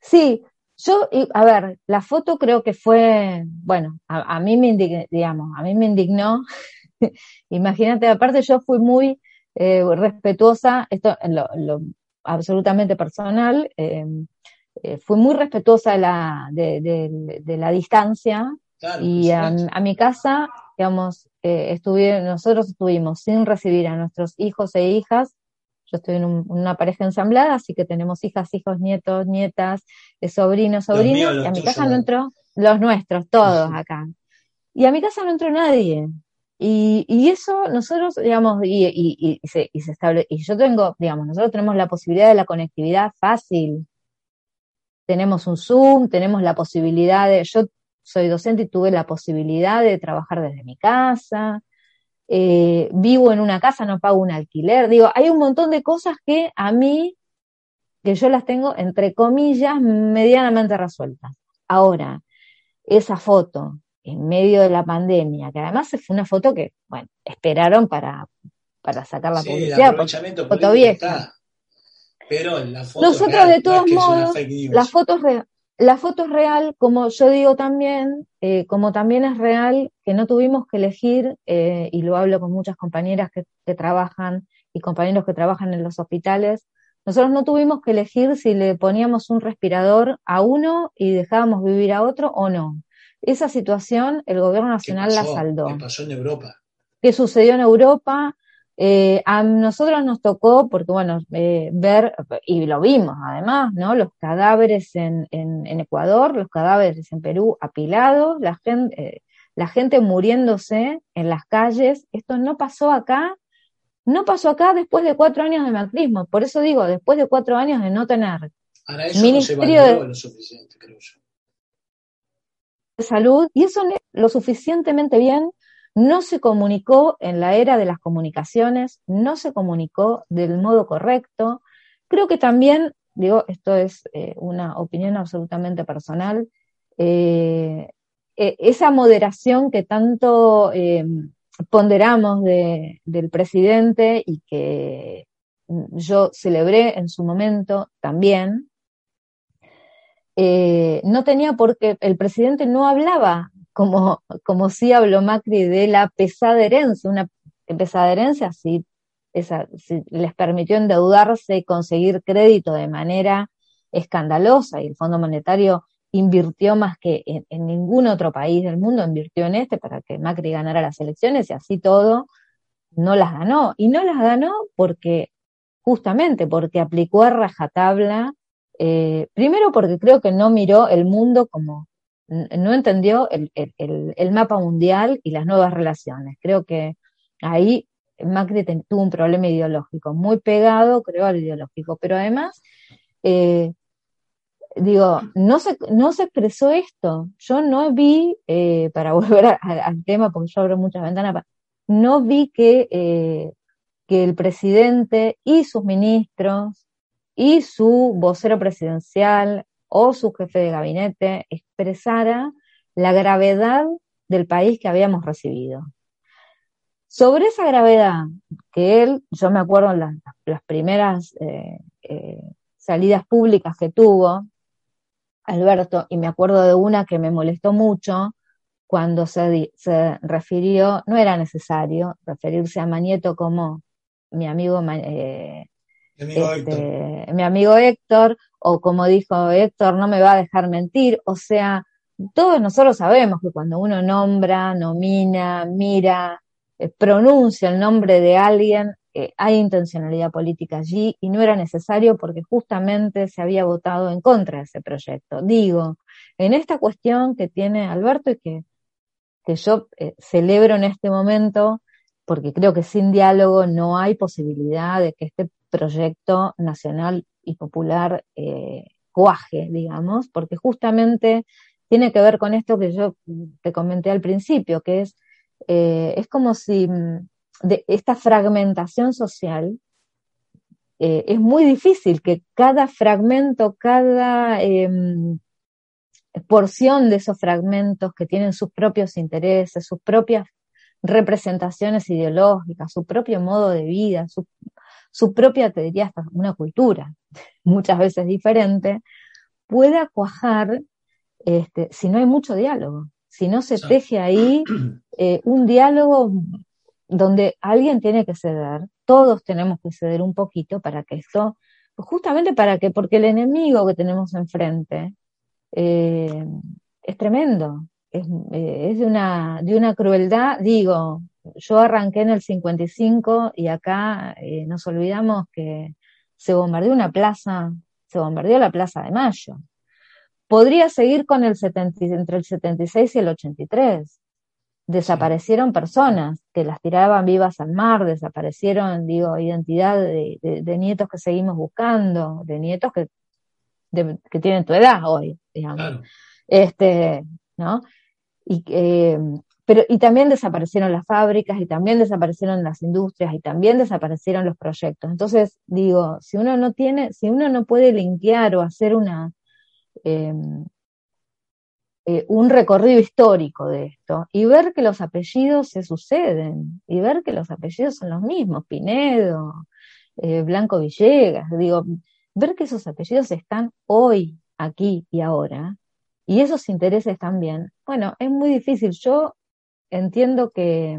Sí, yo, a ver, la foto creo que fue, bueno, a, mí me indignó, digamos, a mí me indignó. Imagínate, aparte yo fui muy eh, respetuosa, esto lo, absolutamente personal, eh, eh, fui muy respetuosa de la, de, de, de la distancia Claro, y a, mi casa, digamos, eh, estuvieron, nosotros estuvimos sin recibir a nuestros hijos e hijas. Yo estoy en un- una pareja ensamblada, así que tenemos hijas, hijos, nietos, nietas, eh, sobrinos, sobrinas, míos, y a mi casa no entró, los nuestros, todos acá. Y a mi casa no entró nadie. Y, eso nosotros, digamos, y, se, se estable, y yo tengo, digamos, nosotros tenemos la posibilidad de la conectividad fácil. Tenemos un Zoom, tenemos la posibilidad de, yo soy docente y tuve la posibilidad de trabajar desde mi casa, eh, vivo en una casa, no pago un alquiler, digo, hay un montón de cosas que a mí, que yo las tengo, entre comillas, medianamente resueltas. Ahora, esa foto en medio de la pandemia, que además fue una foto que, bueno, esperaron para, para sacar la Sí, el publicidad, aprovechamiento foto vieja. está. Pero la foto Nosotros, real, de todos modos, la foto es real. La foto es real, como yo digo también, eh, como también es real que no tuvimos que elegir, eh, y lo hablo con muchas compañeras que, que trabajan y compañeros que trabajan en los hospitales, nosotros no tuvimos que elegir si le poníamos un respirador a uno y dejábamos vivir a otro o no. Esa situación el gobierno ¿Qué nacional la saldó ¿Qué pasó en Europa? que sucedió en Europa. Eh, a nosotros nos tocó, porque bueno, eh, ver, y lo vimos además, ¿no? Los cadáveres en, en, en Ecuador, los cadáveres en Perú apilados, la gente, eh, la gente muriéndose en las calles. Esto no pasó acá, no pasó acá después de cuatro años de macrismo. Por eso digo, después de cuatro años de no tener Ahora eso Ministerio no se de- lo suficiente, creo yo. Salud y eso lo suficientemente bien no se comunicó en la era de las comunicaciones, no se comunicó del modo correcto. Creo que también, digo, esto es eh, una opinión absolutamente personal, eh, eh, esa moderación que tanto eh, ponderamos de- del presidente y que mm, yo celebré en su momento también, eh, no tenía por qué, el presidente no hablaba como, como sí habló Macri de la pesada herencia, una pesada herencia sí, esa, sí les permitió endeudarse conseguir crédito de manera escandalosa y el Fondo Monetario invirtió más que en, en ningún otro país del mundo, invirtió en este para que Macri ganara las elecciones y así todo no las ganó. Y no las ganó porque, justamente porque aplicó a rajatabla, eh, primero porque creo que no miró el mundo como no entendió el, el, mapa mundial y las nuevas relaciones. Creo que ahí Macri tuvo un problema ideológico, muy pegado, creo, al ideológico, pero además, eh, digo, no se, no se expresó esto. Yo no vi, eh, para volver al tema, porque yo abro muchas ventanas, no vi que, que el presidente y sus ministros y su vocero presidencial o su jefe de gabinete expresara la gravedad del país que habíamos recibido. Sobre esa gravedad que él, yo me acuerdo en las, primeras eh, eh, salidas públicas que tuvo, Alberto, y me acuerdo de una que me molestó mucho cuando se, se refirió, no era necesario referirse a Manieto como mi amigo eh, este, mi amigo, Héctor, o como dijo Héctor, no me va a dejar mentir, o sea, todos nosotros sabemos que cuando uno nombra, nomina, mira, eh, pronuncia el nombre de alguien, eh, hay intencionalidad política allí y no era necesario porque justamente se había votado en contra de ese proyecto. Digo, en esta cuestión que tiene Alberto y que, que yo eh, celebro en este momento, porque creo que sin diálogo no hay posibilidad de que este proyecto nacional y popular eh, cuaje, digamos, porque justamente tiene que ver con esto que yo te comenté al principio, que es, eh, es como si mm, de esta fragmentación social eh, es muy difícil que cada fragmento, cada em, porción de esos fragmentos que tienen sus propios intereses, sus propias representaciones ideológicas, su propio modo de vida, su, su propia, te diría, hasta una cultura, muchas veces diferente, pueda cuajar este, si no hay mucho diálogo, si no se teje ahí eh, un diálogo donde alguien tiene que ceder, todos tenemos que ceder un poquito para que esto, justamente para que, porque el enemigo que tenemos enfrente eh, es tremendo, es, eh, es de, una, de una crueldad, digo, yo arranqué en el 55 y acá eh, nos olvidamos que se bombardeó una plaza, se bombardeó la Plaza de Mayo. Podría seguir con el 70, entre el 76 y el 83. Desaparecieron personas que las tiraban vivas al mar, desaparecieron, digo, identidad de, nietos que seguimos buscando, de nietos que, que tienen tu edad hoy, digamos. Este, ¿no? Y, eh, pero, y también desaparecieron las fábricas, y también desaparecieron las industrias, y también desaparecieron los proyectos. Entonces, digo, si uno no tiene, si uno no puede limpiar o hacer una, em, eh, un recorrido histórico de esto, y ver que los apellidos se suceden, y ver que los apellidos son los mismos, Pinedo, eh, Blanco Villegas, digo, ver que esos apellidos están hoy, aquí y ahora, y esos intereses también, bueno, es muy difícil. Yo entiendo que,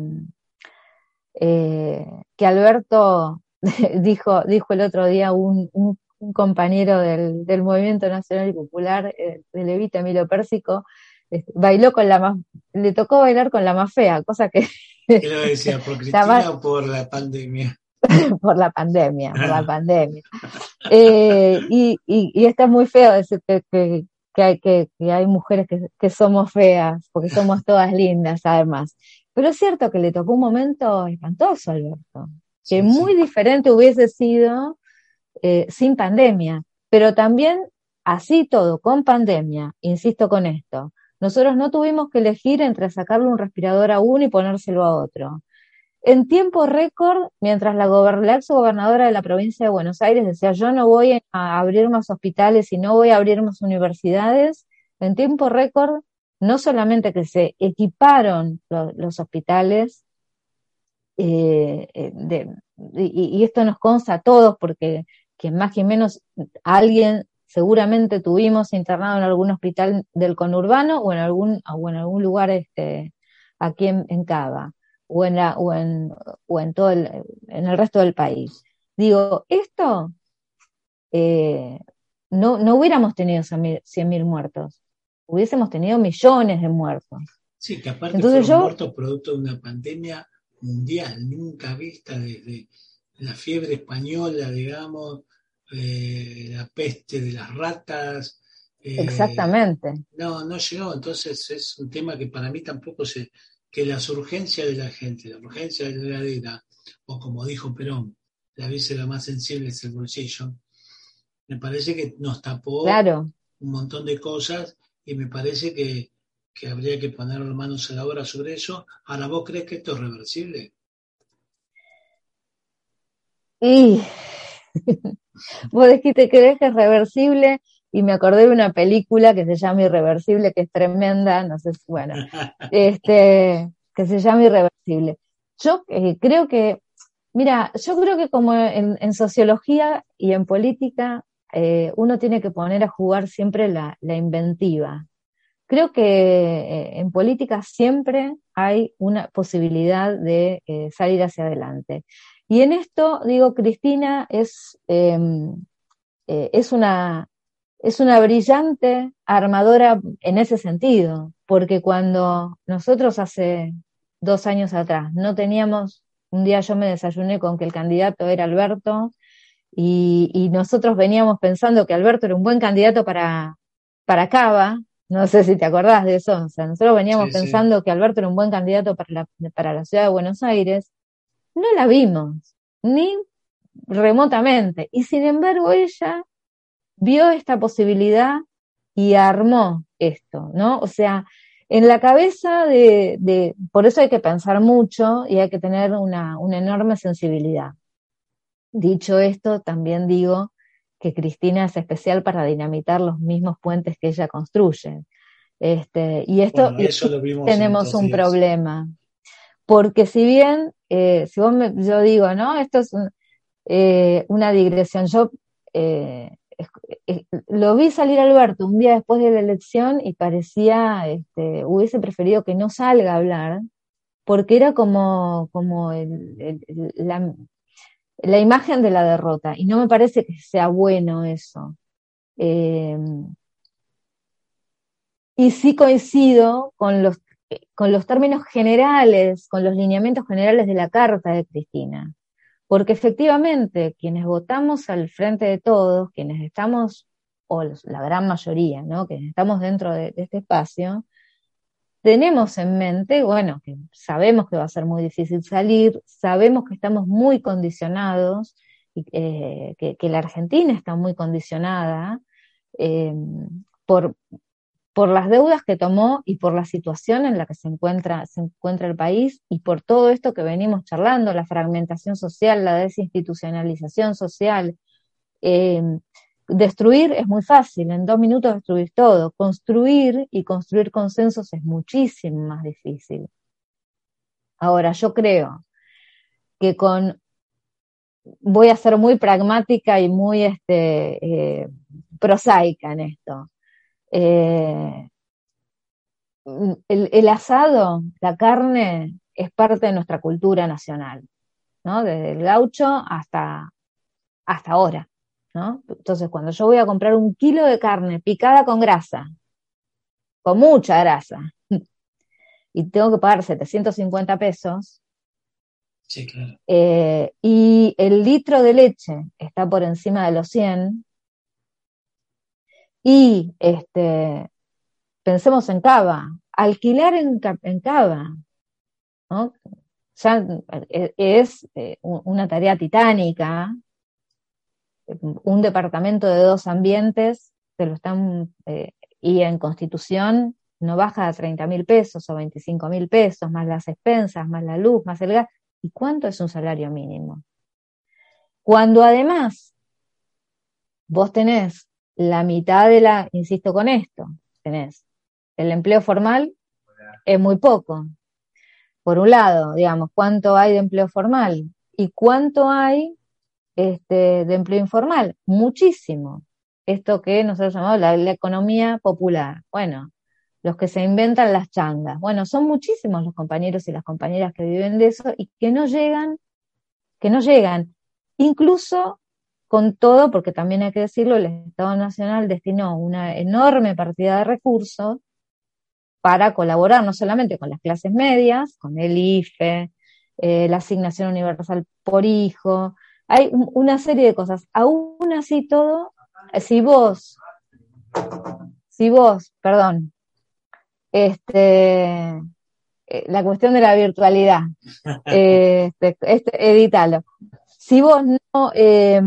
eh, que Alberto dijo, dijo el otro día un, un, compañero del, del, Movimiento Nacional y Popular, eh, de Levita Emilio Pérsico, este, bailó con la más, le tocó bailar con la más fea, cosa que... ¿Qué lo decía? ¿Por Cristina o por la pandemia? por la pandemia, por la pandemia. Eh, y, y, y, está muy feo decir que, que, que hay, que, que hay mujeres que, que, somos feas, porque somos todas lindas además. Pero es cierto que le tocó un momento espantoso a Alberto, que muy diferente hubiese sido eh, sin pandemia, pero también así todo, con pandemia, insisto con esto, nosotros no tuvimos que elegir entre sacarle un respirador a uno y ponérselo a otro en tiempo récord, mientras la, ex gobernadora de la provincia de Buenos Aires decía, yo no voy a abrir más hospitales y no voy a abrir más universidades, en tiempo récord, no solamente que se equiparon los hospitales, eh, eh, y, esto nos consta a todos, porque más que menos alguien seguramente tuvimos internado en algún hospital del conurbano o en algún, o en algún lugar este, aquí en, en Cava o en, la, o en, o en todo el, en el resto del país. Digo, esto eh, no, no hubiéramos tenido 100.000 muertos, hubiésemos tenido millones de muertos. Sí, que aparte Entonces fueron muertos producto de una pandemia mundial, nunca vista desde la fiebre española, digamos, eh, la peste de las ratas, Eh, Exactamente. No, no llegó. Entonces es un tema que para mí tampoco se. Que las urgencias de la gente, la urgencia de la heladera, o como dijo Perón, la víscera más sensible es el bolsillo, me parece que nos tapó Claro. un montón de cosas y me parece que, que habría que poner las manos a la obra sobre eso. Ahora, ¿vos crees que esto es reversible? Y vos dijiste que crees que es reversible y me acordé de una película que se llama Irreversible, que es tremenda, no sé si, bueno, este, que se llama Irreversible. Yo eh, creo que, mira, yo creo que como en, en sociología y en política, eh, uno tiene que poner a jugar siempre la, la inventiva. Creo que eh, en política siempre hay una posibilidad de salir hacia adelante. Y en esto, digo, Cristina es, em, es, una, es una brillante armadora en ese sentido, porque cuando nosotros hace dos años atrás no teníamos, un día yo me desayuné con que el candidato era Alberto y, y nosotros veníamos pensando que Alberto era un buen candidato para, para Cava, no sé si te acordás de eso, o sea, nosotros veníamos Sí, sí. pensando que Alberto era un buen candidato para la, para la ciudad de Buenos Aires, no la vimos, ni remotamente. Y sin embargo, ella vio esta posibilidad y armó esto, ¿no? O sea, en la cabeza de, de por eso hay que pensar mucho y hay que tener una, una enorme sensibilidad. Dicho esto, también digo que Cristina es especial para dinamitar los mismos puentes que ella construye. Este, y esto Bueno, eso lo vimos tenemos un días. problema. Porque si bien, eh, si vos me- yo digo, ¿no? Esto es un- eh, una digresión. Yo eh, lo vi salir Alberto un día después de la elección y parecía, este, hubiese preferido que no salga a hablar, porque era como, como la, imagen de la derrota. Y no me parece que sea bueno eso. Eh, y sí coincido con los, con los términos generales, con los lineamientos generales de la carta de Cristina. Porque efectivamente, quienes votamos al frente de todos, quienes estamos, o la gran mayoría, ¿no? Quienes estamos dentro de, este espacio, tenemos en mente, bueno, que sabemos que va a ser muy difícil salir, sabemos que estamos muy condicionados, eh, que, que la Argentina está muy condicionada eh, por, por las deudas que tomó y por la situación en la que se encuentra, el país y por todo esto que venimos charlando, la fragmentación social, la desinstitucionalización social. Eh, destruir es muy fácil, en dos minutos destruir todo. Construir y construir consensos es muchísimo más difícil. Ahora, yo creo que con, voy a ser muy pragmática y muy este, eh, prosaica en esto. Eh, el, el, asado, la carne, es parte de nuestra cultura nacional, ¿no? Desde el gaucho hasta, hasta ahora, ¿no? Entonces, cuando yo voy a comprar un kilo de carne picada con grasa, con mucha grasa, y tengo que pagar 750 pesos, sí, claro. eh, y el litro de leche está por encima de los 100, y este, pensemos en Cava, alquilar en, en Cava, ¿no? Ya es eh, una tarea titánica, un departamento de dos ambientes, te lo están, eh, y en constitución no baja a 30 mil pesos o 25 mil pesos, más las expensas, más la luz, más el gas. ¿Y cuánto es un salario mínimo? Cuando además vos tenés la mitad de la, insisto con esto, tenés el empleo formal, es muy poco. Por un lado, digamos, ¿cuánto hay de empleo formal? ¿Y cuánto hay este, de empleo informal? Muchísimo. Esto que nosotros llamamos la, la economía popular. Bueno, los que se inventan las changas. Bueno, son muchísimos los compañeros y las compañeras que viven de eso y que no llegan, que no llegan. Incluso con todo, porque también hay que decirlo, el Estado Nacional destinó una enorme partida de recursos para colaborar no solamente con las clases medias, con el IFE, eh, la asignación universal por hijo, hay una serie de cosas. Aún así todo, si vos si vos, perdón, este, eh, la cuestión de la virtualidad, este, este, edítalo. Si vos no, eh,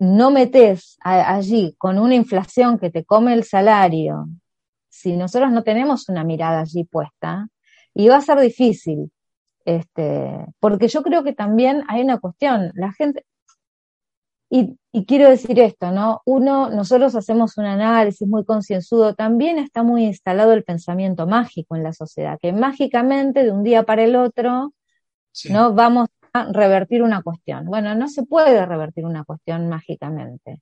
no metés allí con una inflación que te come el salario, si nosotros no tenemos una mirada allí puesta, y va a ser difícil. Este, porque yo creo que también hay una cuestión, la gente, y, y, quiero decir esto, ¿no? Uno, nosotros hacemos un análisis muy concienzudo, también está muy instalado el pensamiento mágico en la sociedad, que mágicamente de un día para el otro, sí. ¿no? Vamos revertir una cuestión. Bueno, no se puede revertir una cuestión mágicamente,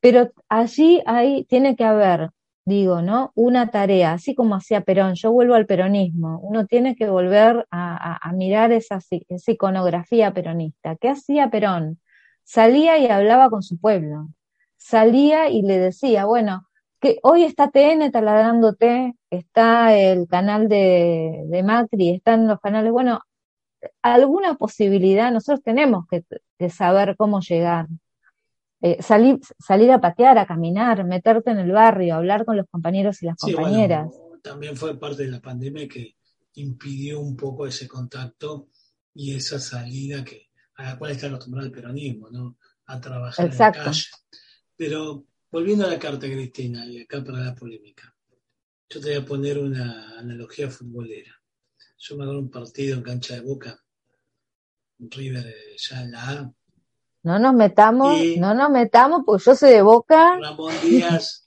pero allí hay, tiene que haber digo, ¿no? Una tarea, así como hacía Perón, yo vuelvo al peronismo, uno tiene que volver a, mirar esa, esa, iconografía peronista. ¿Qué hacía Perón? Salía y hablaba con su pueblo, salía y le decía, bueno, que hoy está TN taladrándote, está el canal de, de Macri, están los canales, bueno, alguna posibilidad, nosotros tenemos que, que saber cómo llegar, eh, salir, salir a patear, a caminar, meterte en el barrio, hablar con los compañeros y las sí, compañeras. Bueno, también fue parte de la pandemia que impidió un poco ese contacto y esa salida que a la cual está acostumbrado el peronismo, ¿no? A trabajar Exacto. en la calle. Pero volviendo a la carta, Cristina, y acá para la polémica, yo te voy a poner una analogía futbolera. Yo me hago un partido en cancha de boca, River ya en la A, no nos metamos, y no nos metamos, porque yo soy de boca. Ramón Díaz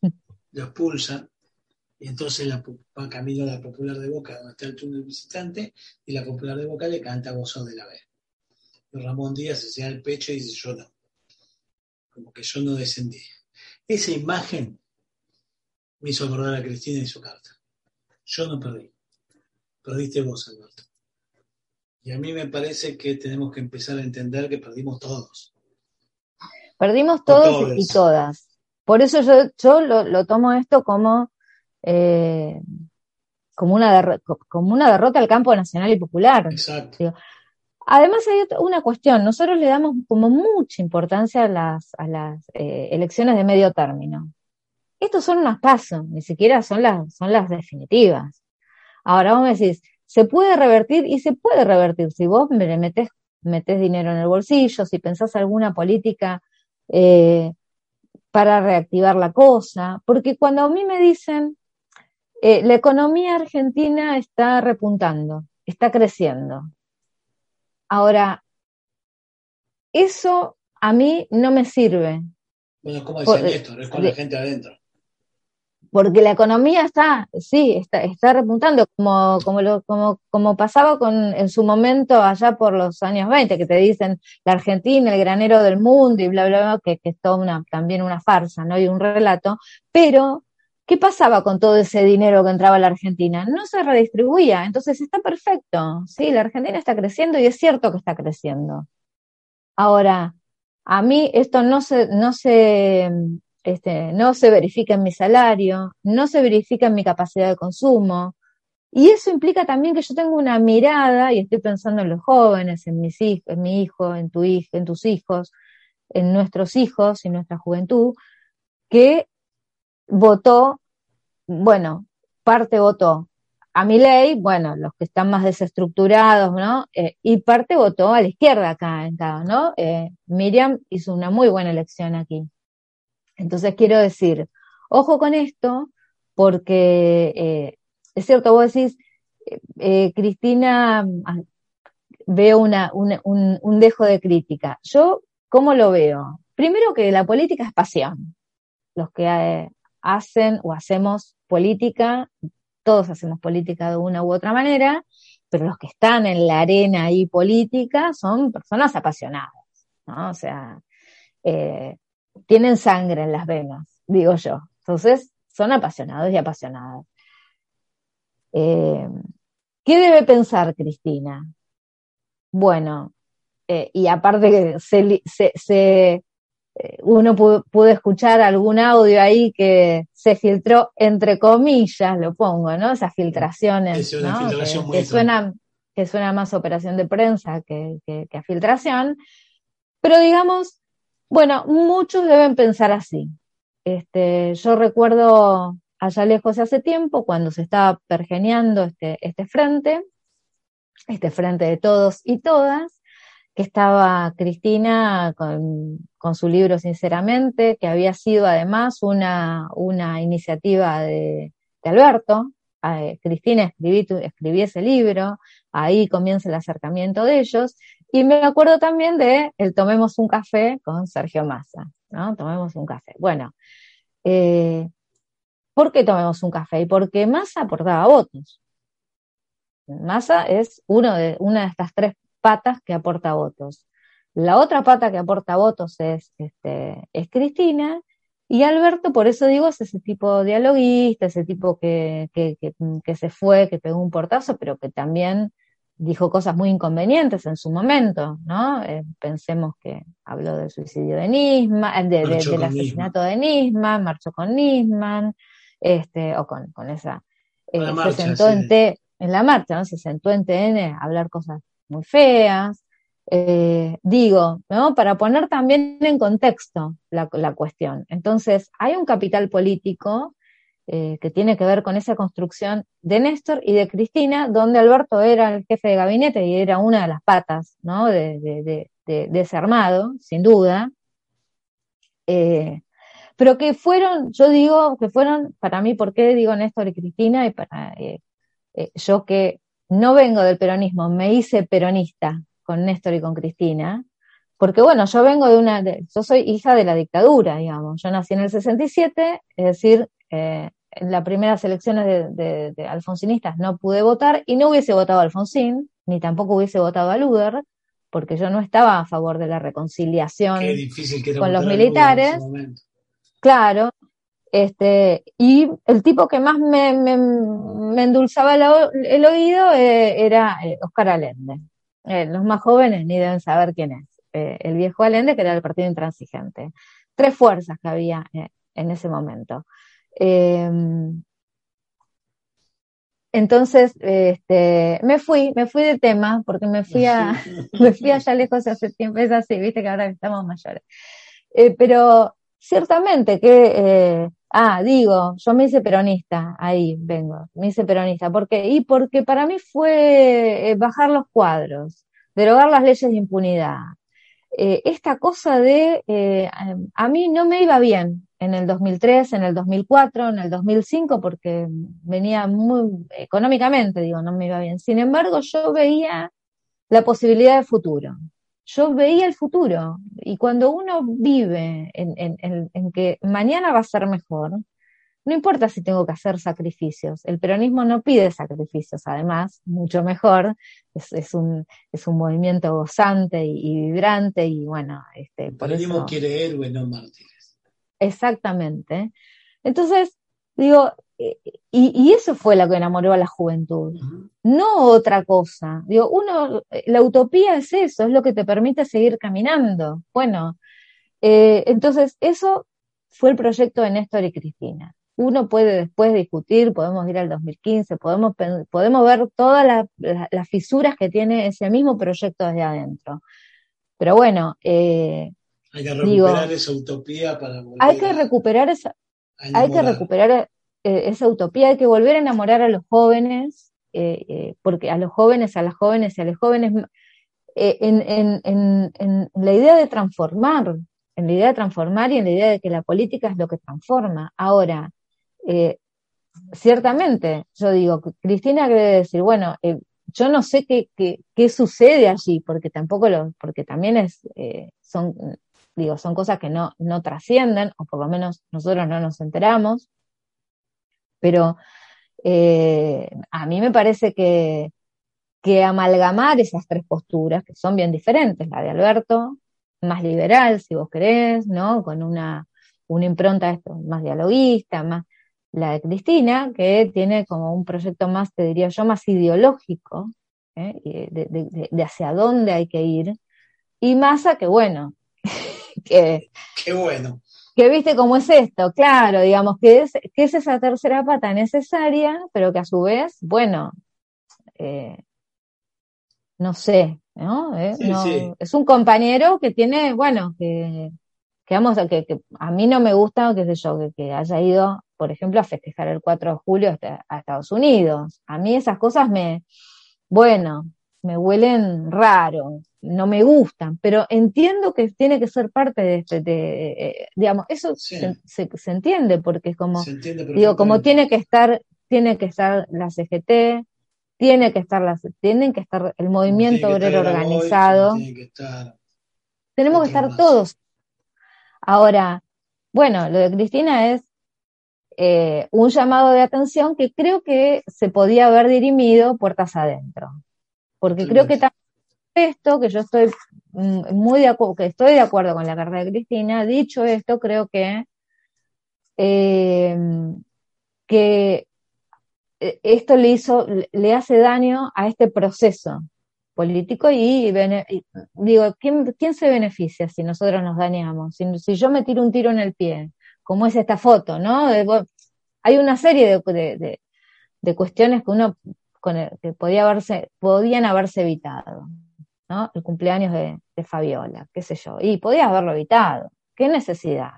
lo expulsa, y entonces la, va camino a la popular de boca, donde está el túnel visitante, y la popular de boca le canta Gozo de la B. Y Ramón Díaz se da el pecho y dice, yo no. Como que yo no descendí. Esa imagen me hizo acordar a Cristina y su carta. Yo no perdí. Perdiste vos, Alberto. Y a mí me parece que tenemos que empezar a entender que perdimos todos. Perdimos todos y todas. Por eso yo, yo lo, lo tomo esto como, eh, como, una como una derrota al campo nacional y popular. Exacto. Digo, además hay otra, una cuestión, nosotros le damos como mucha importancia a las, a las eh, elecciones de medio término. Estos son unas pasos, ni siquiera son las, son las definitivas. Ahora vos me decís, se puede revertir y se puede revertir si vos me metés, metés dinero en el bolsillo, si pensás alguna política eh, para reactivar la cosa, porque cuando a mí me dicen, eh, la economía argentina está repuntando, está creciendo. Ahora, eso a mí no me sirve. Bueno, ¿cómo decía Néstor? Es con la gente adentro. Porque la economía está, sí, está, está repuntando, como, como, lo, como, como pasaba con, en su momento allá por los años 20, que te dicen la Argentina, el granero del mundo y bla, bla, bla, que, que es toda una, también una farsa, ¿no? Y un relato. Pero, ¿qué pasaba con todo ese dinero que entraba a la Argentina? No se redistribuía. Entonces está perfecto. Sí, la Argentina está creciendo y es cierto que está creciendo. Ahora, a mí esto no se, no se, este, no se verifica en mi salario, no se verifica en mi capacidad de consumo. Y eso implica también que yo tengo una mirada, y estoy pensando en los jóvenes, en mis hijos, en mi hijo, en tu hijo, en tus hijos, en nuestros hijos, en nuestra juventud, que votó, bueno, parte votó a mi ley, bueno, los que están más desestructurados, ¿no? Eh, y parte votó a la izquierda acá en cada, ¿no? Eh, Miriam hizo una muy buena elección aquí. Entonces quiero decir, ojo con esto, porque eh, es cierto, vos decís, eh, Cristina, veo una, un, un, dejo de crítica. Yo, ¿cómo lo veo? Primero que la política es pasión. Los que eh, hacen o hacemos política, todos hacemos política de una u otra manera, pero los que están en la arena ahí política son personas apasionadas, ¿no? O sea, eh, tienen sangre en las venas, digo yo. Entonces, son apasionados y apasionadas. Eh, ¿Qué debe pensar Cristina? Bueno, eh, y aparte que se, se, se uno pudo, pudo, escuchar algún audio ahí que se filtró, entre comillas, lo pongo, ¿no? Esas filtraciones, es una ¿no? que, suena, que suena más operación de prensa que, que, que a filtración. Pero digamos, bueno, muchos deben pensar así. este, yo recuerdo allá lejos hace tiempo, cuando se estaba pergeneando este, este frente, este frente de todos y todas, que estaba Cristina con, su libro Sinceramente, que había sido además una, una iniciativa de, Alberto. Eh, Cristina escribí, escribí ese libro, ahí comienza el acercamiento de ellos, y me acuerdo también de el Tomemos un café con Sergio Massa, ¿no? Tomemos un café. Bueno, eh, ¿por qué tomemos un café? Y porque Massa aportaba votos. Massa es uno de, una de estas tres patas que aporta votos. La otra pata que aporta votos es, este, es Cristina, y Alberto, por eso digo, es ese tipo dialoguista, ese tipo que, que, que, se fue, que pegó un portazo, pero que también dijo cosas muy inconvenientes en su momento, ¿no? Eh, pensemos que habló del suicidio de Nisman, de, del asesinato de Nisman, marchó con Nisman, este, o con, con esa, eh, se sentó en, en la marcha, ¿no? Se sentó en TN a hablar cosas muy feas. Eh, digo, ¿no? Para poner también en contexto la, cuestión. Entonces, hay un capital político eh, que tiene que ver con esa construcción de Néstor y de Cristina, donde Alberto era el jefe de gabinete y era una de las patas, ¿no? De, ese armado, sin duda. Eh, pero que fueron, yo digo que fueron, para mí, ¿por qué digo Néstor y Cristina? Y para yo que no vengo del peronismo, me hice peronista con Néstor y con Cristina, porque bueno, yo vengo de una, yo soy hija de la dictadura, digamos, yo nací en el 67, es decir, eh, en las primeras elecciones de, alfonsinistas no pude votar y no hubiese votado a Alfonsín, ni tampoco hubiese votado a Luder, porque yo no estaba a favor de la reconciliación con los militares. Claro, este, y el tipo que más me, endulzaba el, oído eh, era eh, Oscar Allende. Eh, los más jóvenes ni deben saber quién es. el viejo Allende, que era el partido intransigente. Tres fuerzas que había en ese momento. Em, entonces, este, me fui, me fui de tema, porque me fui a, me fui allá lejos hace tiempo, es así, viste que ahora estamos mayores. pero ciertamente que Ah, digo, yo me hice peronista, ahí vengo, me hice peronista. ¿Por qué? Y porque para mí fue eh, bajar los cuadros, derogar las leyes de impunidad. Eh, esta cosa de, eh, a mí no me iba bien en el 2003, en el 2004, en el 2005, porque venía muy económicamente, digo, no me iba bien. Sin embargo, yo veía la posibilidad de futuro yo veía el futuro. Y cuando uno vive en, que mañana va a ser mejor, no importa si tengo que hacer sacrificios. El peronismo no pide sacrificios, además, mucho mejor. Es, un, es un movimiento gozante y, vibrante y bueno, este, el peronismo quiere héroes, no mártires. Exactamente. Entonces, digo, y, y, eso fue lo que enamoró a la juventud, no otra cosa. Digo, uno, la utopía es eso, es lo que te permite seguir caminando. Bueno, eh, entonces eso fue el proyecto de Néstor y Cristina. Uno puede después discutir, podemos ir al 2015, podemos, podemos ver todas las fisuras que tiene ese mismo proyecto desde adentro. Pero bueno, eh, hay que recuperar esa utopía para Hay que recuperar esa, hay que recuperar eh, esa utopía, hay que volver a enamorar a los jóvenes, eh, eh, porque a los jóvenes, a las jóvenes y a los jóvenes, en, la idea de transformar, en la idea de transformar y en la idea de que la política es lo que transforma. Ahora, ciertamente, yo digo, Cristina debe decir, bueno, yo no sé qué, qué, sucede allí, porque tampoco lo, porque también es, son, digo, son cosas que no, no trascienden, o por lo menos nosotros no nos enteramos. Pero eh, a mí me parece que, que amalgamar esas tres posturas, que son bien diferentes, la de Alberto, más liberal, si vos querés, ¿no? Con una, una impronta esto, más dialoguista, más la de Cristina, que tiene como un proyecto más, te diría yo, más ideológico, ¿eh? de, de, hacia dónde hay que ir, y Massa, que bueno, que... Qué bueno que viste cómo es esto, claro, digamos, que es, que es esa tercera pata necesaria, pero que a su vez, bueno, eh, no sé, ¿no? Eh, es un compañero que tiene, bueno, que, que vamos a que, que a mí no me gusta, qué sé yo, que, que haya ido, por ejemplo, a festejar el 4 de julio a Estados Unidos. A mí esas cosas me, bueno, me huelen raro, no me gustan, pero entiendo que tiene que ser parte de este, de, eh, digamos, eso Sí. se, se- se entiende porque es como, digo, como tiene que estar, tiene que estar la CGT, tiene que estar las, tienen que estar el movimiento obrero organizado, que estar tenemos que estar más. todos. Ahora, bueno, lo de Cristina es eh, un llamado de atención que creo que se podía haber dirimido puertas adentro. Porque creo que también esto, que yo estoy mm, muy de que estoy de acuerdo con la carrera de Cristina, dicho esto, creo que, eh, que eh, esto le hizo, le hace daño a este proceso político y, digo, ¿quién, quién se beneficia si nosotros nos dañamos? Si, yo me tiro un tiro en el pie, como es esta foto, ¿no? Hay una serie de, de- de- cuestiones que uno que podía haberse, podían haberse evitado, ¿no? El cumpleaños de, de Fabiola, qué sé yo, y podías haberlo evitado. ¿Qué necesidad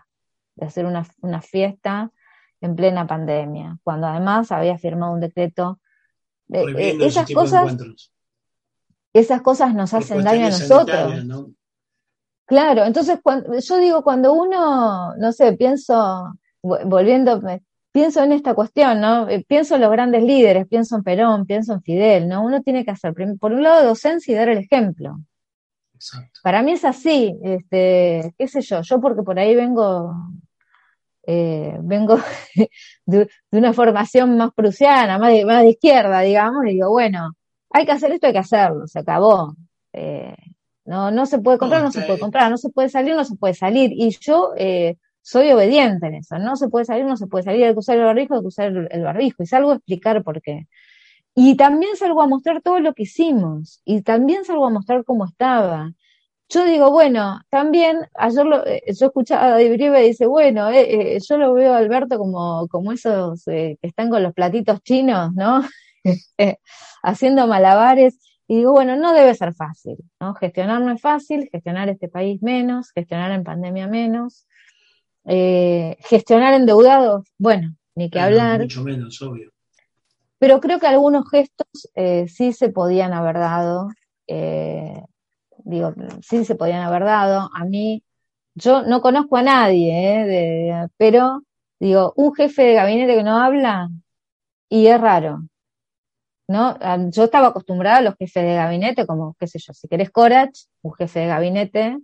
de hacer una, una fiesta en plena pandemia, cuando además había firmado un decreto? Eh, eh, esas cosas, esas cosas nos hacen daño a nosotros. Claro, entonces cuando, yo digo, cuando uno, no sé, pienso, vo- volviendo, pienso en esta cuestión, ¿no? Eh, Pienso en los grandes líderes, pienso en Perón, pienso en Fidel, ¿no? Uno tiene que hacer, por un lado, docencia y dar el ejemplo. Exacto. Para mí es así, este, qué sé yo, yo porque por ahí vengo, eh, vengo de, de una formación más prusiana, más de, más de izquierda, digamos, y digo, bueno, hay que hacer esto, hay que hacerlo, se acabó. Eh, no, no se puede comprar, No, se puede comprar, no se puede salir, no se puede salir. Y yo eh, soy obediente en eso, no se puede salir, no se puede salir, hay que usar el barbijo, hay que usar el, barbijo. Y salgo a explicar por qué. Y también salgo a mostrar todo lo que hicimos. Y también salgo a mostrar cómo estaba. Yo digo, bueno, también, ayer lo, eh, yo escuchaba a David Brieve dice, bueno, eh, eh, yo lo veo a Alberto como, como esos eh, que están con los platitos chinos, ¿no? Este, haciendo malabares. Y digo, bueno, no debe ser fácil, ¿no? Gestionar no es fácil, gestionar este país menos, gestionar en pandemia menos, eh, gestionar endeudados, bueno, ni que hablar. Mucho menos, obvio. Pero creo que algunos gestos eh, sí se podían haber dado, eh, digo, sí se podían haber dado. A mí, yo no conozco a nadie, eh, de- pero digo, un jefe de gabinete que no habla, y es raro, ¿no? Ah, Yo estaba acostumbrada a los jefes de gabinete, como, qué sé yo, si querés Corach, un jefe de gabinete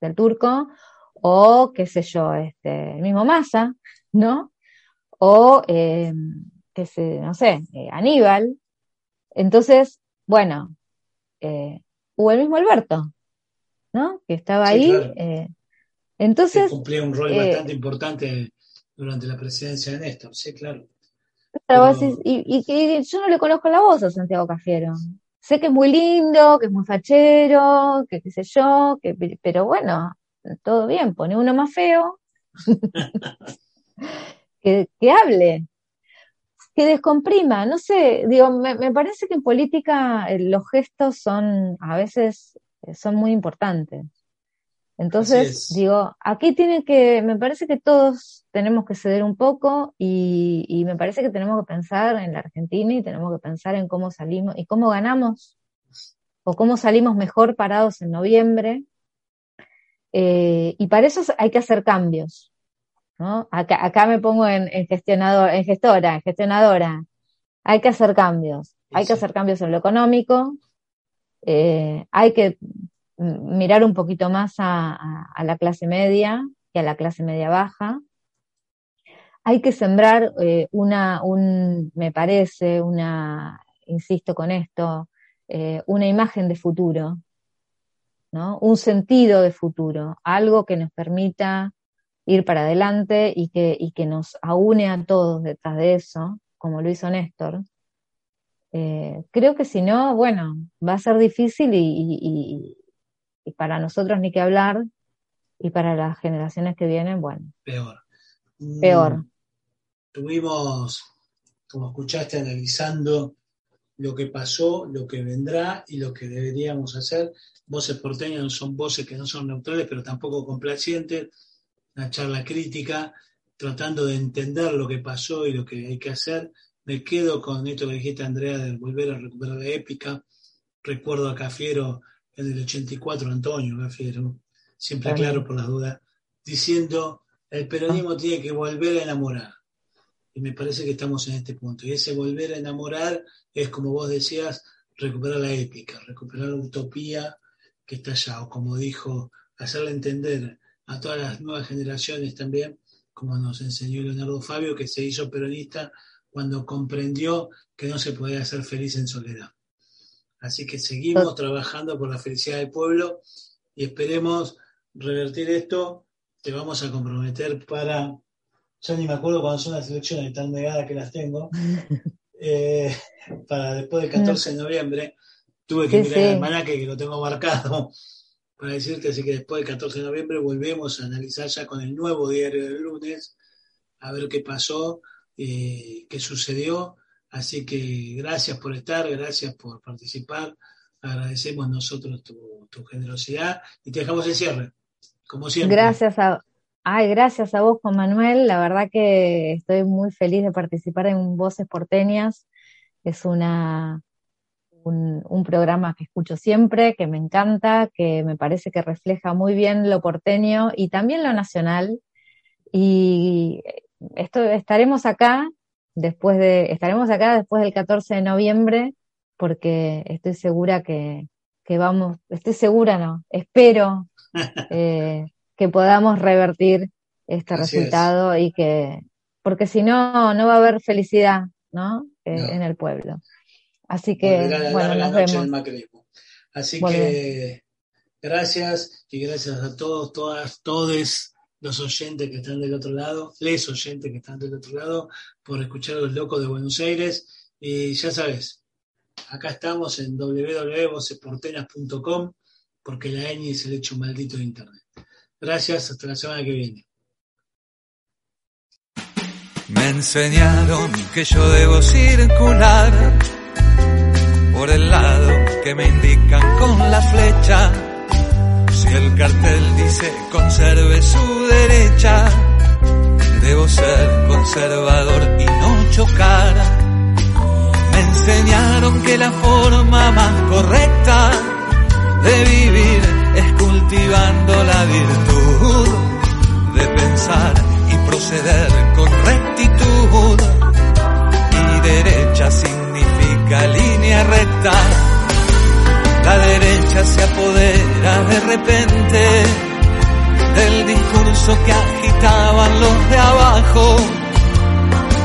del turco, o qué sé yo, este, el mismo Massa, ¿no? o, eh, que se, no sé, eh, Aníbal. Entonces, bueno, eh, o el mismo Alberto, ¿no? Que estaba Sí, ahí. claro. eh, Que entonces, cumplía un rol bastante importante durante la presidencia de Néstor, sí, claro. Pero- y- y yo no le conozco la voz a Santiago Cafiero. Sé que es muy lindo, que es muy fachero, que qué sé yo, que, pero bueno, todo bien, pone uno más feo, que, que hable, que descomprima, no sé, digo, me, me parece que en política eh, los gestos son, a veces, eh, son muy importantes. Entonces, es. digo, aquí tiene que, me parece que todos tenemos que ceder un poco y, y me parece que tenemos que pensar en la Argentina y tenemos que pensar en cómo salimos y cómo ganamos o cómo salimos mejor parados en noviembre. Eh, y para eso hay que hacer cambios. ¿no? Acá, acá me pongo en, en gestionador, en gestora, en gestionadora. Hay que hacer cambios. Hay que hacer cambios en lo económico. eh, hay que mirar un poquito más a, a- a la clase media y a la clase media baja. Hay que sembrar eh, una, un, me parece, una, insisto con esto, eh, una imagen de futuro, ¿no? Un sentido de futuro, algo que nos permita ir para adelante y que, y que nos aúne a todos detrás de eso, como lo hizo Néstor. Eh, creo que si no, bueno, va a ser difícil y, y- para nosotros ni que hablar, y para las generaciones que vienen, bueno, Peor. peor. Mm, Tuvimos, como escuchaste, analizando lo que pasó, lo que vendrá y lo que deberíamos hacer. Voces porteñas son voces que no son neutrales, pero tampoco complacientes. Una charla crítica, tratando de entender lo que pasó y lo que hay que hacer. Me quedo con esto que dijiste, Andrea, de volver a recuperar la épica. Recuerdo a Cafiero en el 84, Antonio Cafiero, siempre claro por las dudas, diciendo, el peronismo tiene que volver a enamorar. Y me parece que estamos en este punto. Y ese volver a enamorar es, como vos decías, recuperar la épica, recuperar la utopía que está allá, o como dijo, hacerle entender a todas las nuevas generaciones también, como nos enseñó Leonardo Fabio, que se hizo peronista cuando comprendió que no se podía ser feliz en soledad. Así que seguimos trabajando por la felicidad del pueblo y esperemos revertir esto. Te vamos a comprometer para, ya ni me acuerdo cuándo son las elecciones, tan negadas que las tengo, eh, para después del 14 de noviembre. Tuve que mirar el almanaque que lo tengo marcado para decirte, así que después del 14 de noviembre volvemos a analizar ya con el nuevo diario del lunes, a ver qué pasó, eh, qué sucedió Así que gracias por estar, gracias por participar. Agradecemos nosotros tu, generosidad y te dejamos el cierre, como siempre. Gracias a, ay, gracias a vos, Juan Manuel. La verdad que estoy muy feliz de participar en Voces Porteñas. Es una, un, un, programa que escucho siempre, que me encanta, que me parece que refleja muy bien lo porteño y también lo nacional. Y esto, estaremos acá después de, estaremos acá después del 14 de noviembre, porque estoy segura que, vamos, estoy segura, no, espero eh, que podamos revertir este resultado y que, porque si no, no va a haber felicidad, ¿no? Eh, en el pueblo. Así que, bueno, nos vemos. Así que, gracias y gracias a todos, todas, todes los oyentes que están del otro lado, les oyentes que están del otro lado, por escuchar a los locos de Buenos Aires. Y ya sabes, acá estamos en www.vocesportenas.com porque la ñ es el hecho maldito de Internet. Gracias, hasta la semana que viene. Me enseñaron que yo debo circular por el lado que me indican con la flecha si el cartel dice conserve su derecha, debo ser conservador y no chocar. Me enseñaron que la forma más correcta de vivir es cultivando la virtud de pensar y proceder con rectitud. Y derecha significa línea recta la derecha se apodera de repente del discurso que agitaban los de abajo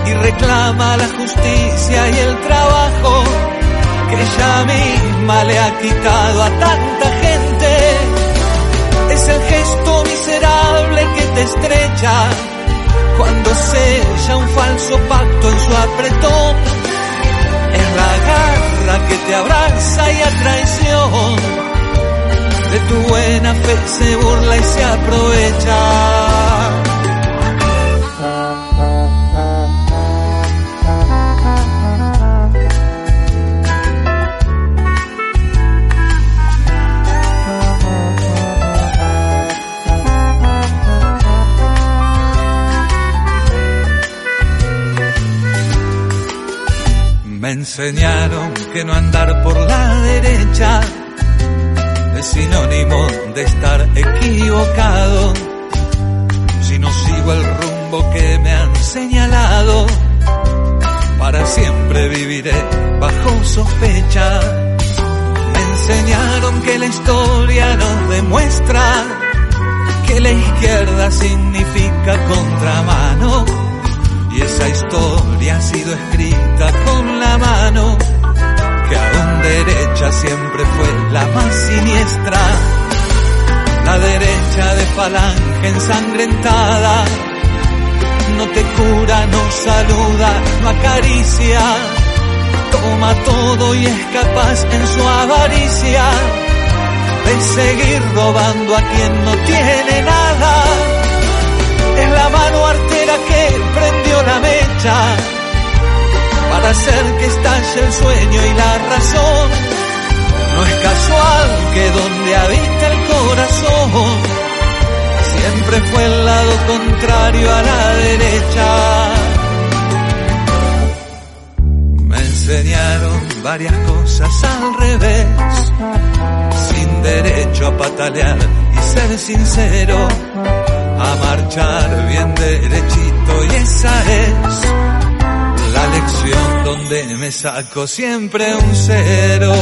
y reclama la justicia y el trabajo que ella misma le ha quitado a tanta gente. Es el gesto miserable que te estrecha cuando sella un falso pacto en su apretón. La garra que te abraza y a traición de tu buena fe se burla y se aprovecha. Me enseñaron que no andar por la derecha es sinónimo de estar equivocado. Si no sigo el rumbo que me han señalado, para siempre viviré bajo sospecha. Me enseñaron que la historia nos demuestra que la izquierda significa contramano y esa historia ha sido escrita con la mano, que aún derecha siempre fue la más siniestra. La derecha de falange ensangrentada, no te cura, no saluda, no acaricia, toma todo y es capaz en su avaricia de seguir robando a quien no tiene nada es la mano artera que prendió la mecha para hacer que estalle el sueño y la razón. No es casual que donde habita el corazón siempre fue el lado contrario a la derecha. Me enseñaron varias cosas al revés, sin derecho a patalear y ser sincero, a marchar bien derechito y esa es la lección donde me saco siempre un cero.